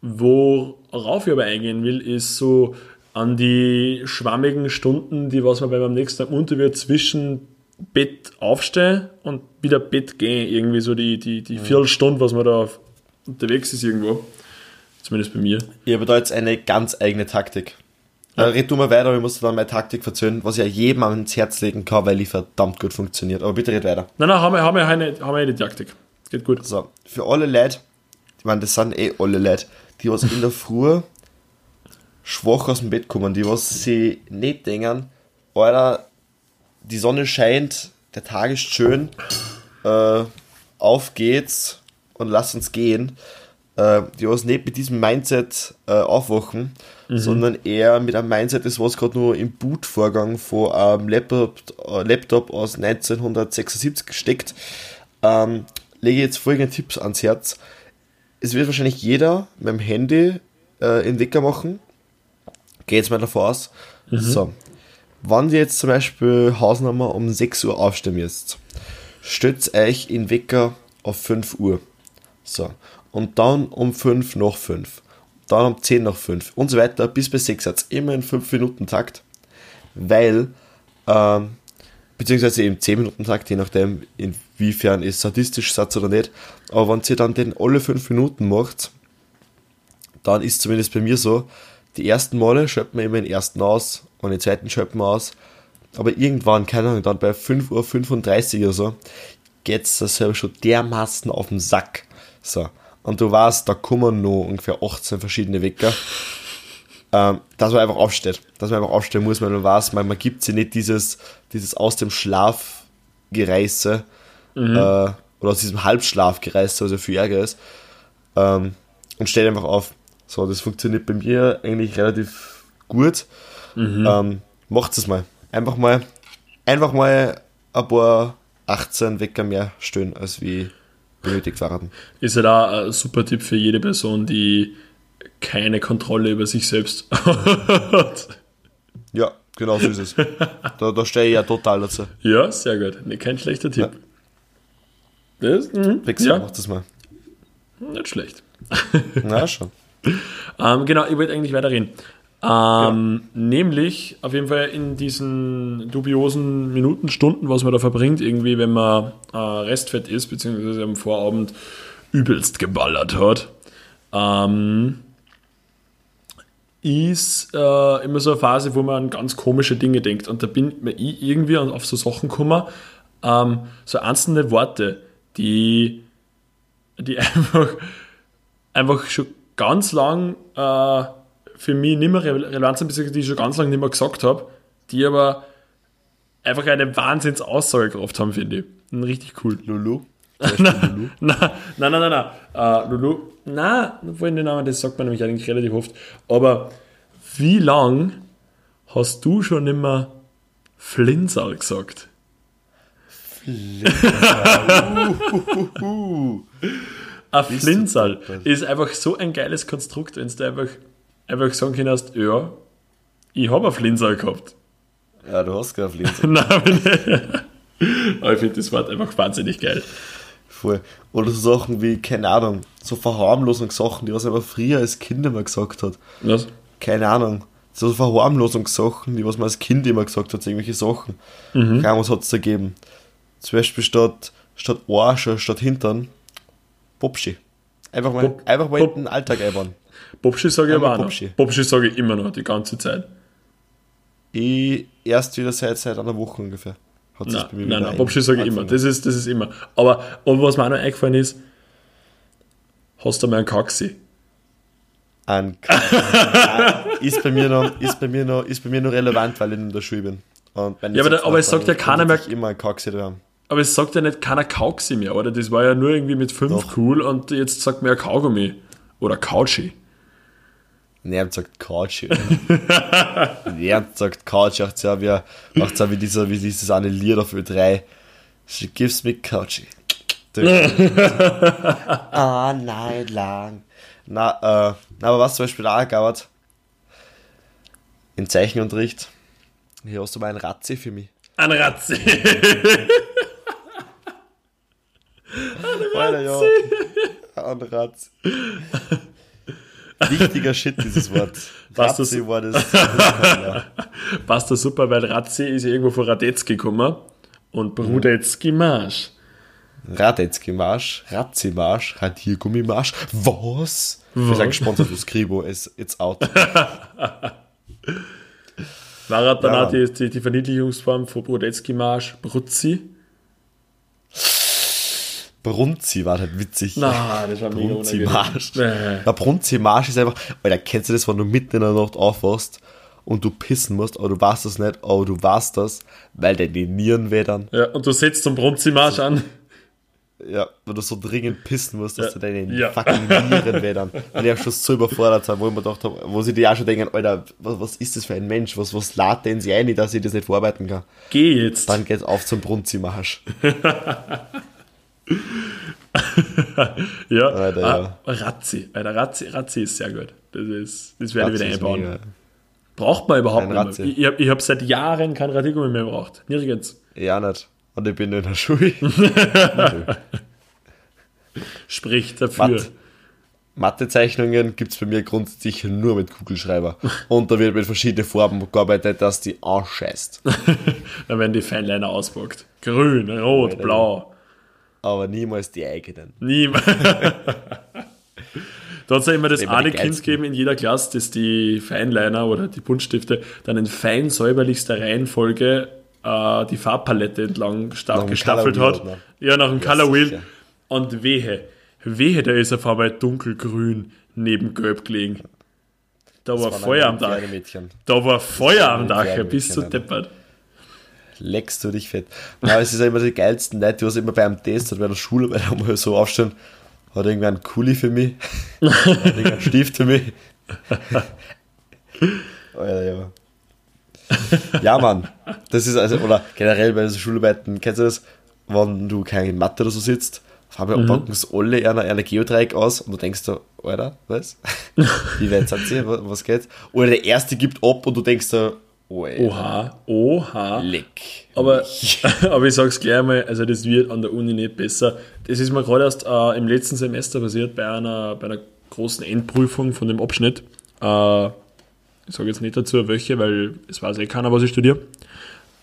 worauf ich aber eingehen will, ist so an die schwammigen Stunden, die was man beim nächsten Tag unter wird, zwischen Bett aufstehen und wieder Bett gehen. Irgendwie so die, die, die Viertelstunde, was man da unterwegs ist irgendwo. Zumindest bei mir. ich habe da jetzt eine ganz eigene Taktik. Äh, red du mal weiter, ich muss dann meine Taktik verzögern, was ich ja jedem ans Herz legen kann, weil die verdammt gut funktioniert. Aber bitte red weiter. Nein, nein, haben wir, haben wir, eine, haben wir eine Taktik. Geht gut. So, für alle Leute, ich meine, das sind eh alle Leute, die was in der Früh schwach aus dem Bett kommen, die was sie nicht denken, Alter, die Sonne scheint, der Tag ist schön, äh, auf geht's und lass uns gehen. Äh, die was nicht mit diesem Mindset äh, aufwachen, sondern eher mit einem Mindset, das was gerade nur im Bootvorgang von einem Laptop, äh, Laptop aus 1976 steckt, ähm, lege jetzt folgende Tipps ans Herz. Es wird wahrscheinlich jeder mit dem Handy äh, einen Wecker machen. Jetzt mal davon aus. So. Wenn ihr jetzt zum Beispiel Hausnummer um 6 Uhr aufstehen müsst, stellt euch in Wecker auf 5 Uhr. So. Und dann um 5 nach 5. Dann um 10 nach 5 und so weiter bis bei 6 Satz. Immer in 5 Minuten Takt. Weil, ähm, beziehungsweise im 10 Minuten Takt, je nachdem, inwiefern es sadistisch Satz oder nicht. Aber wenn ihr dann den alle 5 Minuten macht, dann ist zumindest bei mir so, die ersten Male schöpft man immer den ersten aus und den zweiten schöpft man aus. Aber irgendwann, keine Ahnung, dann bei 5.35 Uhr oder so, geht's das selber schon dermaßen auf den Sack. So. Und du weißt, da kommen noch ungefähr 18 verschiedene Wecker. Ähm, dass man einfach aufsteht. Dass man einfach aufstehen muss, weil man weiß, man, man gibt sich nicht dieses, dieses aus dem Schlaf gereiße äh, oder aus diesem Halbschlaf gereiße, was ja viel ärger ist. Ähm, und steht einfach auf. So, das funktioniert bei mir eigentlich relativ gut. Ähm, macht es mal. Einfach mal, einfach mal ein paar 18 Wecker mehr stehen, als wie benötigt werden. Ist ja da ein super Tipp für jede Person, die keine Kontrolle über sich selbst hat. Ja, genau so ist es. da, da stehe ich ja total dazu. Ja, sehr gut. Nee, kein schlechter Tipp. Das, mhm, Fix, ja, macht das mal. nicht schlecht. Na schon. Ähm, genau, ich wollte eigentlich weiterreden. Ähm, Nämlich auf jeden Fall in diesen dubiosen Minuten, Stunden, was man da verbringt, irgendwie, wenn man äh, Restfett ist, beziehungsweise am Vorabend übelst geballert hat, ähm, ist äh, immer so eine Phase, wo man an ganz komische Dinge denkt. Und da bin ich irgendwie auf so Sachen gekommen, ähm, so einzelne Worte, die, die einfach, einfach schon ganz lang äh, für mich nicht mehr rele- relevant sind, die ich schon ganz lange nicht mehr gesagt habe, die aber einfach eine Wahnsinns-Aussagekraft haben, finde ich. Und richtig cool. Lulu. Nein, nein, nein, nein, nein. Äh, Lulu, nein, vorhin den Namen, das sagt man nämlich eigentlich relativ oft. Aber wie lang hast du schon immer Flinsal gesagt? Ein Flinsal deppert. ist einfach so ein geiles Konstrukt, wenn du einfach, einfach sagen kannst, ja, ich habe ein Flinsal gehabt. Ja, du hast gerade Flinse. Nein, aber ich finde das Wort einfach wahnsinnig geil. Voll. Oder so Sachen wie, keine Ahnung, so Verharmlosungssachen, die was aber früher als Kind immer gesagt hat. Was? Keine Ahnung. so Verharmlosungssachen, die was man als Kind immer gesagt hat, irgendwelche Sachen. Mhm. Kaum was hat es da gegeben. Zum Beispiel statt, statt Arsch, statt Hintern, Popschi. Einfach mal, Pop, einfach mal Pop, in den Alltag einbauen. Popschi sage ich aber auch Popschi. noch. Popschi sage ich immer noch, die ganze Zeit. Ich erst wieder seit, seit einer Woche ungefähr. Hat nein, bei mir nein, nein, Popschi sage ich immer. Das ist, das ist immer. Aber, und was mir auch noch eingefallen ist, hast du mal einen Kaxi? Ein ist bei mir noch, ist bei mir noch, ist bei mir noch relevant, weil ich in der Schule bin. ja, aber, da, aber es sagt ja keiner mehr. immer ein Kaxi da haben. Aber es sagt ja nicht keiner Kauxi mehr, oder? Das war ja nur irgendwie mit 5 cool und jetzt sagt man ja Kaugummi. Oder Couchi. Niemand sagt Couchi. Niemand sagt Couchi. Macht ja wie, macht's ja wie, dieser, wie dieses eine Lied auf Ö3. She gives me Couchi. All night lang. Na, äh, aber was zum Beispiel auch gab, im Zeichenunterricht, hier hast du mal ein Ratzi für mich. Ein Ratzi. Alter, ja. Ein Ratzi. Wichtiger Shit, dieses Wort. Passt das, war das. Passt das super, weil Ratzi ist ja irgendwo von Radetzky gekommen und Brudetzky Marsch. Radetzky Marsch, Ratzi Marsch, Radiergummi Marsch. Was? Wir sind gesponsert von Skribo, it's, it's out. Dann ja, auch die, die, Verniedlichungsform von Brodetzky Marsch, Brutzi? Brunzi war halt witzig. Na, das war mega Brunzi Marsch. Nee. Der Brunzi Marsch ist einfach, Alter, kennst du das, wenn du mitten in der Nacht aufwachst und du pissen musst, aber du weißt das nicht, aber du weißt das, weil deine Nieren wedern. Ja, und du setzt zum Brunzi Marsch an. Ja, wenn du so dringend pissen musst, dass ja. du deine ja. fucking Nieren wedern. Weil ich auch schon so überfordert habe, wo ich mir gedacht habe, wo sie die auch schon denken, Alter, was, was ist das für ein Mensch? Was, was lädt denn sie ein, dass ich das nicht vorarbeiten kann? Geh jetzt. Dann geht's auf zum Brunzimarsch. ja, Alter, ah, ja. Razzi. Alter, Razzi, Razzi ist sehr gut. Das, ist, das werde ich wieder einbauen. Mega. Braucht man überhaupt nicht mehr. Ich, ich habe hab seit Jahren kein Radiergummi mehr gebraucht. Nirgends. Ja, nicht. Und ich bin in der Schule. Spricht dafür. Mathe-Zeichnungen gibt es bei mir grundsätzlich nur mit Kugelschreiber. Und da wird mit verschiedenen Farben gearbeitet, dass die anscheißt. Dann werden die Feinliner auspackt. Grün, rot, Alter. blau. Aber niemals die eigenen. Niemals. Da hat es ja immer das eine Kind gegeben in jeder Klasse, das die Feinliner oder die Buntstifte dann in fein säuberlichster Reihenfolge äh, die Farbpalette entlang gestaffelt hat. Ne? Ja, nach dem ja, Color Wheel. Und wehe, wehe, da ist auf einmal dunkelgrün neben gelb gelegen. Da war Feuer am Dach. Da war Feuer am Dach, bist du deppert. Leckst du dich fett. Aber es ist ja immer die geilsten Leute, die was immer beim Test oder bei der Schule bei der mal so aufstehen, hat irgendwer einen Kuli für mich, hat irgendeinen Stift für mich. Alter, ja. ja, Mann. Das ist also, oder generell bei so Schularbeiten, kennst du das? Wenn du keine Mathe oder so sitzt, auf einmal mhm. packen sie alle eine, eine Geodreieck aus und du denkst so, Alter, was? Wie weit sind sie? Was geht? Oder der erste gibt ab und du denkst so, Alter. Oha, oha. Leck. Aber, aber ich sag's gleich mal, also das wird an der Uni nicht besser. Das ist mir gerade erst äh, im letzten Semester passiert bei einer, bei einer großen Endprüfung von dem Abschnitt. Äh, ich sage jetzt nicht dazu, welche, weil es weiß eh keiner, was ich studiere.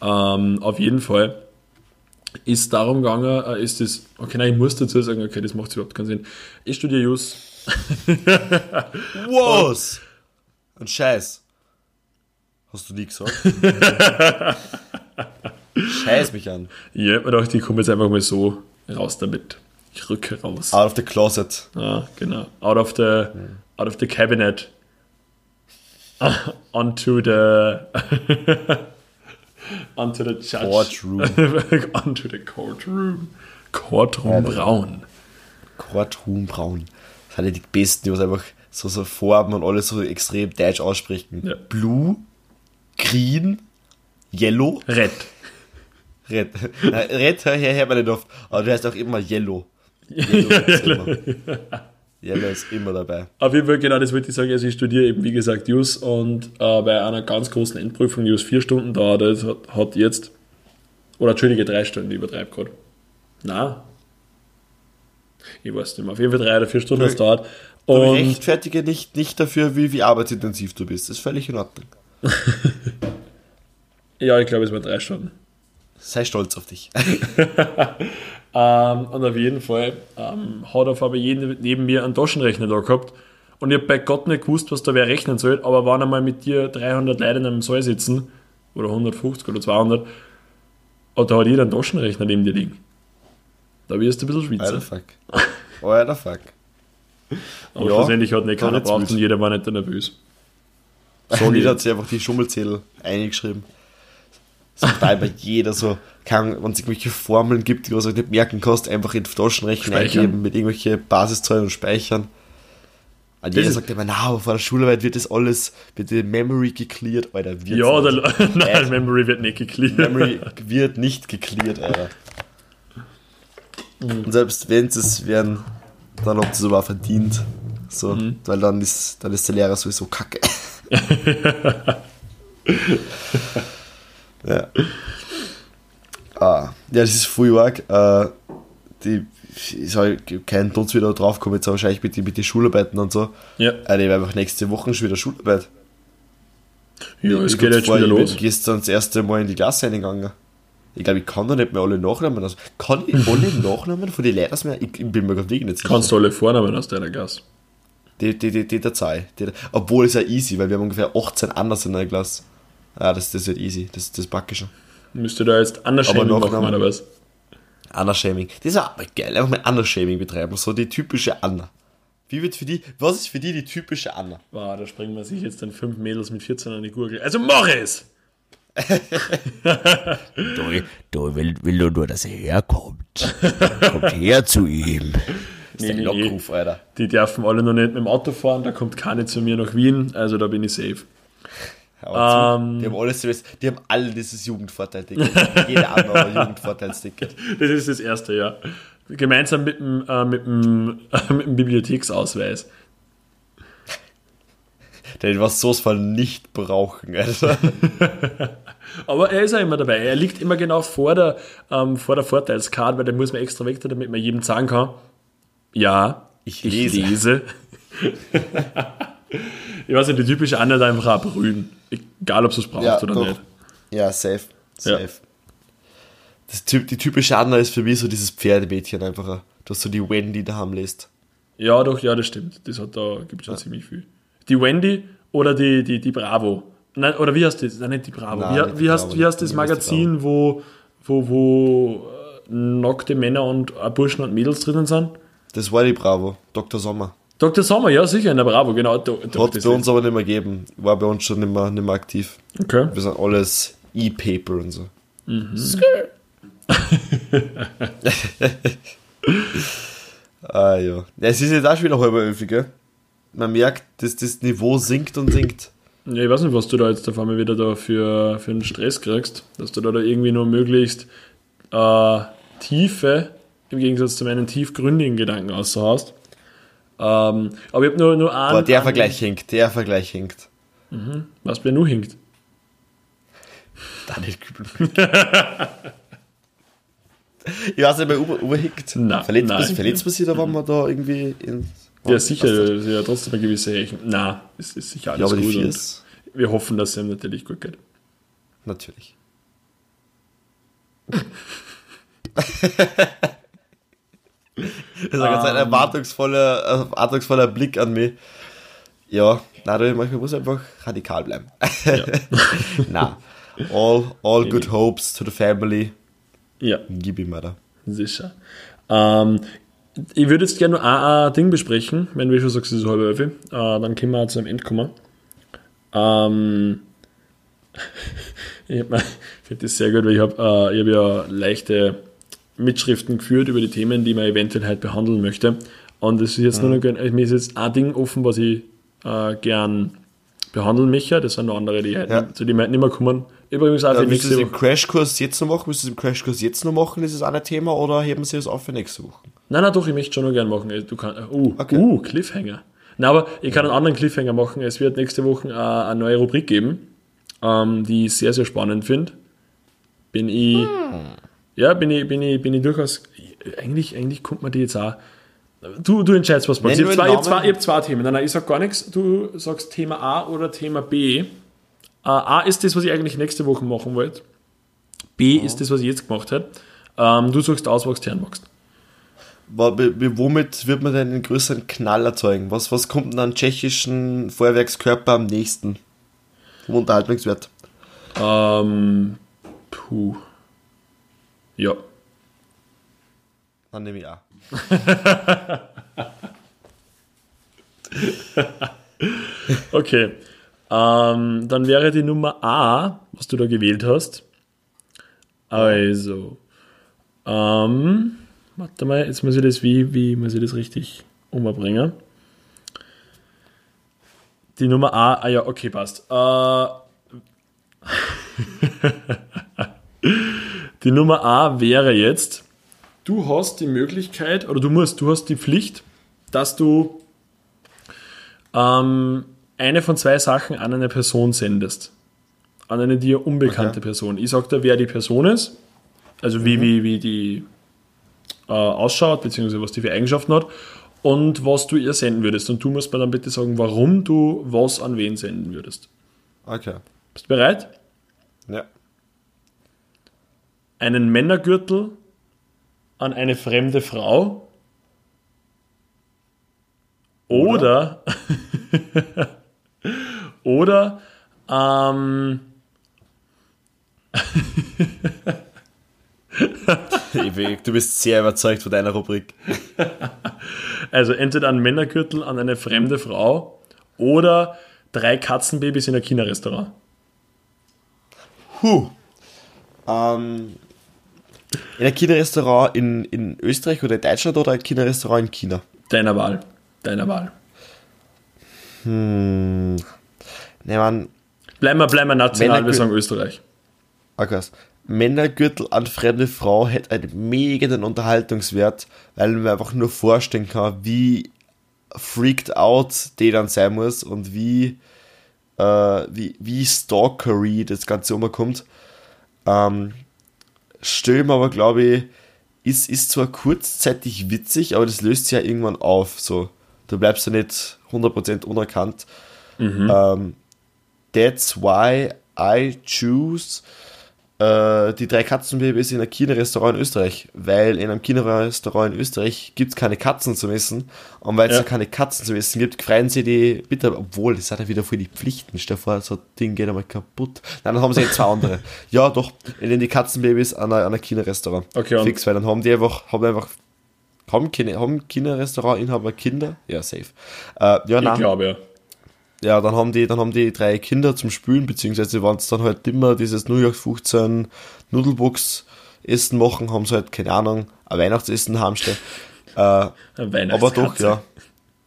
Ähm, auf jeden Fall ist darum gegangen, äh, ist das, okay, nein, ich muss dazu sagen, okay, das macht überhaupt keinen Sinn. Ich studiere Jus. was? Ein Scheiß. Hast du nie gesagt? Scheiß mich an. Ja, ich dachte, ich komme jetzt einfach mal so raus damit. Ich rücke raus. Out of the closet. Ja, genau. Out of the, out of the cabinet. onto the onto the judge courtroom onto the courtroom Courtroom ja, Braun Courtroom Braun das sind ja die besten die was einfach so, so Farben und alles so extrem deutsch aussprechen ja. Blue Green Yellow Red Red Red hör her, her oft aber du heißt auch immer Yellow Yellow, Yellow. Jella ist immer dabei. Auf jeden Fall, genau, das wollte ich sagen. Also ich studiere eben, wie gesagt, Jus und äh, bei einer ganz großen Endprüfung, die Jus vier Stunden dauert, das hat, hat jetzt, oder entschuldige, drei Stunden, ich übertreibe gerade. Na, ich weiß nicht mehr. Auf jeden Fall drei oder vier Stunden es dauert. Und rechtfertige nicht, nicht dafür, wie, wie arbeitsintensiv du bist. Das ist völlig in Ordnung. Ja, ich glaube, es war drei Stunden. Sei stolz auf dich. Ähm, und auf jeden Fall ähm, hat auf aber jeden neben mir einen Taschenrechner da gehabt. Und ich habe bei Gott nicht gewusst, was da wer rechnen soll. Aber wenn einmal mit dir 300 Leute in einem Saal sitzen, oder 150 oder 200, und da hat jeder einen Taschenrechner neben dir liegen. Da wirst du ein bisschen Alter schwitzen. fuck. Alter fuck. Aber Ja, schlussendlich hat nicht keiner jetzt braucht wild. und jeder war nicht nervös. So jeder hat sich einfach die Schummelzettel eingeschrieben. Das macht einfach jeder so, wenn es irgendwelche Formeln gibt, die du nicht merken kannst, einfach in den Taschenrechner eingeben mit irgendwelchen Basiszahlen und speichern. Und jeder ist- sagt immer, na, aber vor der Schularbeit wird das alles, wird die Memory gecleared, Alter. Wird's Ja, der, nein, Äh, Memory wird nicht geklärt. Memory wird nicht gecleared, Alter. Und selbst wenn sie es werden, dann habt ihr es aber auch verdient. So, weil dann ist, dann ist der Lehrer sowieso kacke. Ja. Ah, ja, das ist voll arg. Äh, die, ich soll keinen Tod wieder drauf kommen, jetzt wahrscheinlich mit den mit die Schularbeiten und so. Ja, Äh, die werden einfach nächste Woche schon wieder Schularbeit. ja es Ich geht jetzt vor, wieder ich los. bin gestern das erste Mal in die Klasse eingegangen. Ich glaube, ich kann da nicht mehr alle Nachnamen. Also, kann ich alle Nachnamen von den Leuten mehr? Ich, ich bin mir gerade nicht sicher. Kannst du alle Vornamen aus deiner Klasse. Die, die, die, die Datei. Die, obwohl es ja easy, weil wir haben ungefähr 18 anders in der Klasse. Ja, das, das wird easy. Das, das packe ich schon. Müsste da jetzt anders Aber machen, Nachnamen- oder was? Anna-Shaming. Das ist mal geil. Einfach mal Anna-Shaming betreiben. So die typische Anna. Wie wird für die, was ist für die die typische Anna? Wow, da springen wir sich jetzt dann fünf Mädels mit 14 an die Gurgel. Also mach es! Du, du will, will nur, nur, dass er herkommt. Kommt her zu ihm. Das ist der nee, Lockruf, Alter. Die dürfen alle noch nicht mit dem Auto fahren, da kommt keine zu mir nach Wien, also da bin ich safe. Ähm. die haben alles, die haben alle dieses Jugendvorteil-Ticket. Jeder andere ein Jugendvorteilsticket. Das ist das erste, ja. Gemeinsam mit dem, äh, mit dem, mit dem Bibliotheksausweis. Den was so's von nicht brauchen, Alter. Aber er ist auch immer dabei. Er liegt immer genau vor der, ähm, vor der Vorteilskarte, weil den muss man extra weg, damit man jedem sagen kann, ja, Ich lese. lese. ich weiß nicht, die typische Anna hat einfach auch brühen. Egal, ob sie es braucht Ja, oder doch. nicht. Ja, safe. Safe. Ja. Das die typische Anna ist für mich so dieses Pferdemädchen einfach. Du hast so die Wendy daheim lässt. Ja, doch, ja, das stimmt. Das hat da, gibt schon ziemlich viel. Die Wendy oder die, die, die Bravo. Nein, oder wie heißt das? Nein, nicht die Bravo. Nein, wie, nicht die wie, heißt, Bravo. wie heißt das Magazin, wo, wo, wo äh, nackte Männer und äh, Burschen und Mädels drinnen sind? Das war die Bravo, Dr. Sommer. Dr. Sommer, ja, sicher, in der Bravo, genau. Do, do, Hat bei uns aber nicht mehr gegeben. War bei uns schon nicht mehr, nicht mehr aktiv. Okay. Wir sind alles E-Paper und so. ah ja. Es ist jetzt auch schon wieder halb elf, gell? Man merkt, dass das Niveau sinkt und sinkt. Ja, ich weiß nicht, was du da jetzt auf einmal wieder da für, für einen Stress kriegst, dass du da, da irgendwie nur möglichst äh, tiefe, im Gegensatz zu meinen tiefgründigen Gedanken außerhast. Ähm, aber ich habe nur, nur einen. Aber der einen- Vergleich hinkt, der Vergleich hinkt. Was bei nur hinkt. Daniel Kübel. ich weiß nicht, bei Uber, Uber hinkt. Nein, verletzt, nein. verletzt man sich da, wenn man da irgendwie in. Ja, sicher, das ist ja trotzdem eine gewisse Rechnung. Na, es ist sicher Ja, alles die gut. und wir hoffen, dass es ihm natürlich gut geht. natürlich. Das war ganz ein Ähm. erwartungsvoller, erwartungsvoller Blick an mich. Ja, du, manchmal muss einfach radikal bleiben. na, all, all good hopes to the family. Ja, Gib ihm weiter. sicher. Ähm, ich würde jetzt gerne nur ein, ein Ding besprechen, wenn du schon sagst, es ist halb elf. Äh, dann können wir zu einem Ende kommen. Ähm, ich finde das sehr gut, weil ich habe äh, ich hab ja leichte Mitschriften geführt über die Themen, die man eventuell halt behandeln möchte. Und es ist jetzt nur noch, gern- mir ist jetzt ein Ding offen, was ich äh, gern behandeln möchte. Das sind noch andere, die halt, Ja. zu wir halt nicht mehr kommen. Übrigens auch Ja, für willst du nächste es im Woche. Crashkurs jetzt noch machen? Willst du es im Crashkurs jetzt noch machen? Ist es auch ein Thema oder heben sie es auf für nächste Woche? Nein, nein, doch, ich möchte schon noch gern machen. Du kannst, uh, Okay. uh, Cliffhanger. Nein, aber ich kann einen anderen Cliffhanger machen. Es wird nächste Woche äh, eine neue Rubrik geben, ähm, die ich sehr, sehr spannend finde. Bin ich, ja, bin ich, bin ich, bin ich durchaus, eigentlich, eigentlich kommt man die jetzt auch. Du, du entscheidest, was. Nenn Ich habe zwei, hab zwei, Themen. Nein, nein, ich sag gar nichts. Du sagst Thema A oder Thema B. A ist das, was ich eigentlich nächste Woche machen wollte. B ist das, was ich jetzt gemacht habe. Ähm, du suchst aus, was du magst. Womit wird man denn einen größeren Knall erzeugen? Was, was kommt denn an tschechischen Feuerwerkskörper am nächsten? Vom Unterhaltungswert. Ähm, puh. Ja. Dann nehme ich auch. Okay. Ähm, dann wäre die Nummer A, was du da gewählt hast. Also. Ähm, warte mal, jetzt muss ich das, wie, wie muss ich das richtig umbringen? Die Nummer A, ah ja, okay, passt. Äh, die Nummer A wäre jetzt, du hast die Möglichkeit, oder du musst, du hast die Pflicht, dass du ähm, eine von zwei Sachen an eine Person sendest. An eine dir unbekannte Okay. Person. Ich sag dir, wer die Person ist, also wie, wie, wie die äh, ausschaut, beziehungsweise was die für Eigenschaften hat und was du ihr senden würdest. Und du musst mir dann bitte sagen, warum du was an wen senden würdest. Okay. Bist du bereit? Ja. Einen Männergürtel an eine fremde Frau oder oder ähm, Ewig, du bist sehr überzeugt von deiner Rubrik. also entweder einen Männergürtel an eine fremde Frau oder drei Katzenbabys in ein China-Restaurant. Huh. Ähm, in ein China-Restaurant in, in Österreich oder in Deutschland oder ein China-Restaurant in China? Deiner Wahl. Deiner Wahl. Ne, man, Bleiben wir, bleiben wir national, wir sagen Österreich. okay. Männergürtel an fremde Frau hätte einen mega den Unterhaltungswert, weil man einfach nur vorstellen kann, wie freaked out die dann sein muss und wie, äh, wie, wie stalkery das Ganze umkommt. Ähm, mir aber, glaube ich, ist, ist zwar kurzzeitig witzig, aber das löst sich ja irgendwann auf. So. Du bleibst ja nicht 100% unerkannt. Ähm, that's why I choose äh, die drei Katzenbabys in einem China-Restaurant in Österreich. Weil in einem China-Restaurant in Österreich gibt es keine Katzen zu essen. Und weil es Ja. da keine Katzen zu essen gibt, freuen sie die bitte, obwohl, das hat ja wieder voll die Pflichten. Stell dir vor, so ein Ding geht einmal kaputt. Nein, dann haben sie eh zwei andere. ja, doch, in die Katzenbabys an einer China-Restaurant. Okay, Fix, weil dann haben die einfach, haben einfach, haben, keine, haben China-Restaurant-Inhaber Kinder? Ja, safe. Äh, ja, Ich nein. glaube ja. Ja, dann haben die, dann haben die drei Kinder zum Spülen, beziehungsweise wenn es dann halt immer dieses New York 15 Nudelbox Essen machen, haben sie halt, keine Ahnung, ein Weihnachtsessen heimstellen. Äh, Eine aber doch, ja.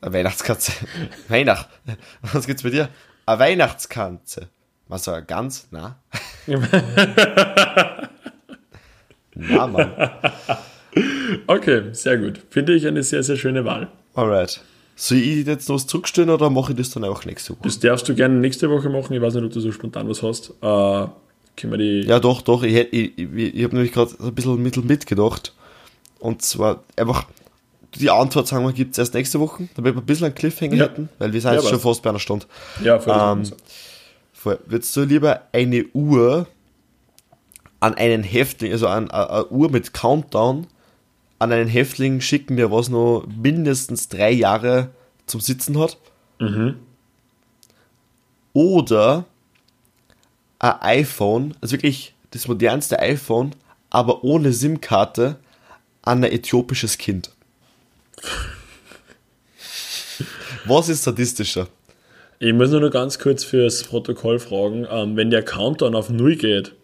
Eine Weihnachtskatze. Weihnacht. Was gibt's bei dir? Eine Weihnachtskatze. Was so, ganz? Na? Na, Mann. Okay, sehr gut. Finde ich eine sehr, sehr schöne Wahl. Alright. Soll ich jetzt noch was zurückstellen oder mache ich das dann auch nächste Woche? Das darfst du gerne nächste Woche machen. Ich weiß nicht, ob du so spontan was hast. Äh, können wir die. Ja, doch, doch. Ich, ich, ich, ich habe nämlich gerade ein bisschen mittel mitgedacht. Und zwar einfach, die Antwort, sagen wir, gibt es erst nächste Woche, damit wir ein bisschen einen Cliffhanger Ja. hätten, weil wir sind Ja, jetzt schon passt. fast bei einer Stunde. Ja, voll Ähm. Würdest du lieber eine Uhr an einen Häftling, also an, eine Uhr mit Countdown, an einen Häftling schicken, der was noch mindestens drei Jahre zum Sitzen hat? Oder ein iPhone, also wirklich das modernste iPhone, aber ohne SIM-Karte an ein äthiopisches Kind. Was ist sadistischer? Ich muss nur noch ganz kurz fürs Protokoll fragen, ähm, wenn der Countdown auf Null geht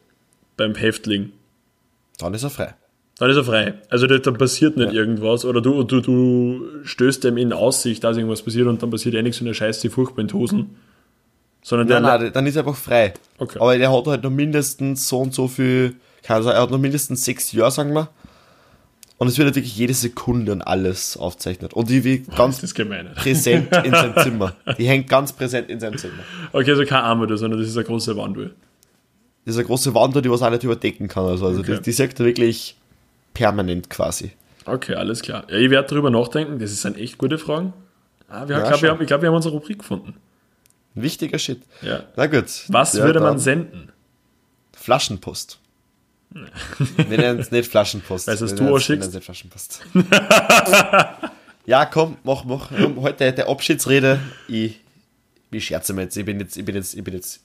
beim Häftling, Dann ist er frei. Dann ist er frei. Also da, passiert nicht irgendwas oder du, du, du stößt dem in Aussicht, dass irgendwas passiert und dann passiert eh nichts und er scheißt die furchtbar in Hosen. Sondern der, Nein, nein, dann ist er einfach frei. Okay. Aber der hat halt noch mindestens so und so viel, keine Ahnung, er hat noch mindestens sechs Jahre, sagen wir. Und es wird halt wirklich jede Sekunde und alles aufzeichnet. Und die wie das ganz präsent in seinem Zimmer. Die hängt ganz präsent in seinem Zimmer. Okay, also kein Armut, sondern das ist eine große Wanduhr. Das ist eine große Wand, die was auch nicht überdecken kann. Also, also Okay. die, die sagt er wirklich permanent quasi. Okay, alles klar. Ja, ich werde darüber nachdenken. Das sind echt gute Fragen. Ah, wir, Ja, ich glaube, wir, haben- ich glaub, wir haben unsere Rubrik gefunden. Wichtiger Shit. Ja. Na gut. Was Ja, würde man senden? Flaschenpost. Wir nennen es nicht Flaschenpost. Weißt du, was du nennen's- ausschickst? wir Flaschenpost. ja, komm, mach, mach. Heute der Abschiedsrede. Ich, ich scherze mir jetzt. Ich bin jetzt, ich bin jetzt, ich bin jetzt,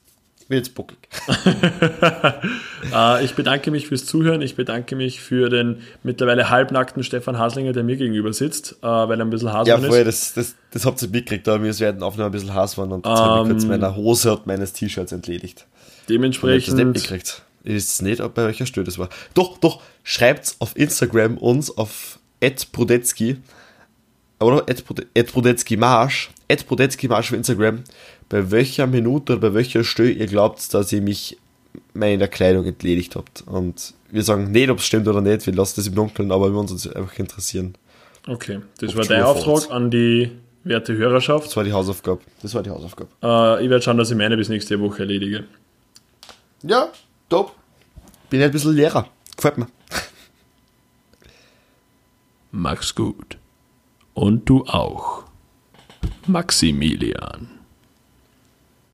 jetzt bucklig. Äh, ich bedanke mich fürs Zuhören. Ich bedanke mich für den mittlerweile halbnackten Stefan Haslinger, der mir gegenüber sitzt, äh, weil er ein bisschen Ja, Haselmann vorher, ist. das, das, das habt ihr mitgekriegt, aber wir werden auf noch ein bisschen Hass waren und jetzt habe ich Ähm. kurz meiner Hose und meines T-Shirts entledigt. Ich nicht Dementsprechend mitgekriegt. Ich weiß nicht, ob bei welcher Stelle das war. Doch, doch, schreibt's auf Instagram uns auf @brudetzky oder @brudetzky marsch @brudetzky marsch auf Instagram, bei welcher Minute oder bei welcher Stelle ihr glaubt, dass ihr mich meiner Kleidung entledigt habt. Und wir sagen nicht, ob es stimmt oder nicht, wir lassen das im Dunkeln, aber wir uns uns einfach interessieren. Okay, das Ob war dein. Auftrag an die werte Hörerschaft. Das war die Hausaufgabe. Das war die Hausaufgabe. Äh, ich werde schauen, dass ich meine bis nächste Woche erledige. Ja, top. Bin ein bisschen Lehrer. Gefällt mir. Mach's gut. Und du auch. Maximilian.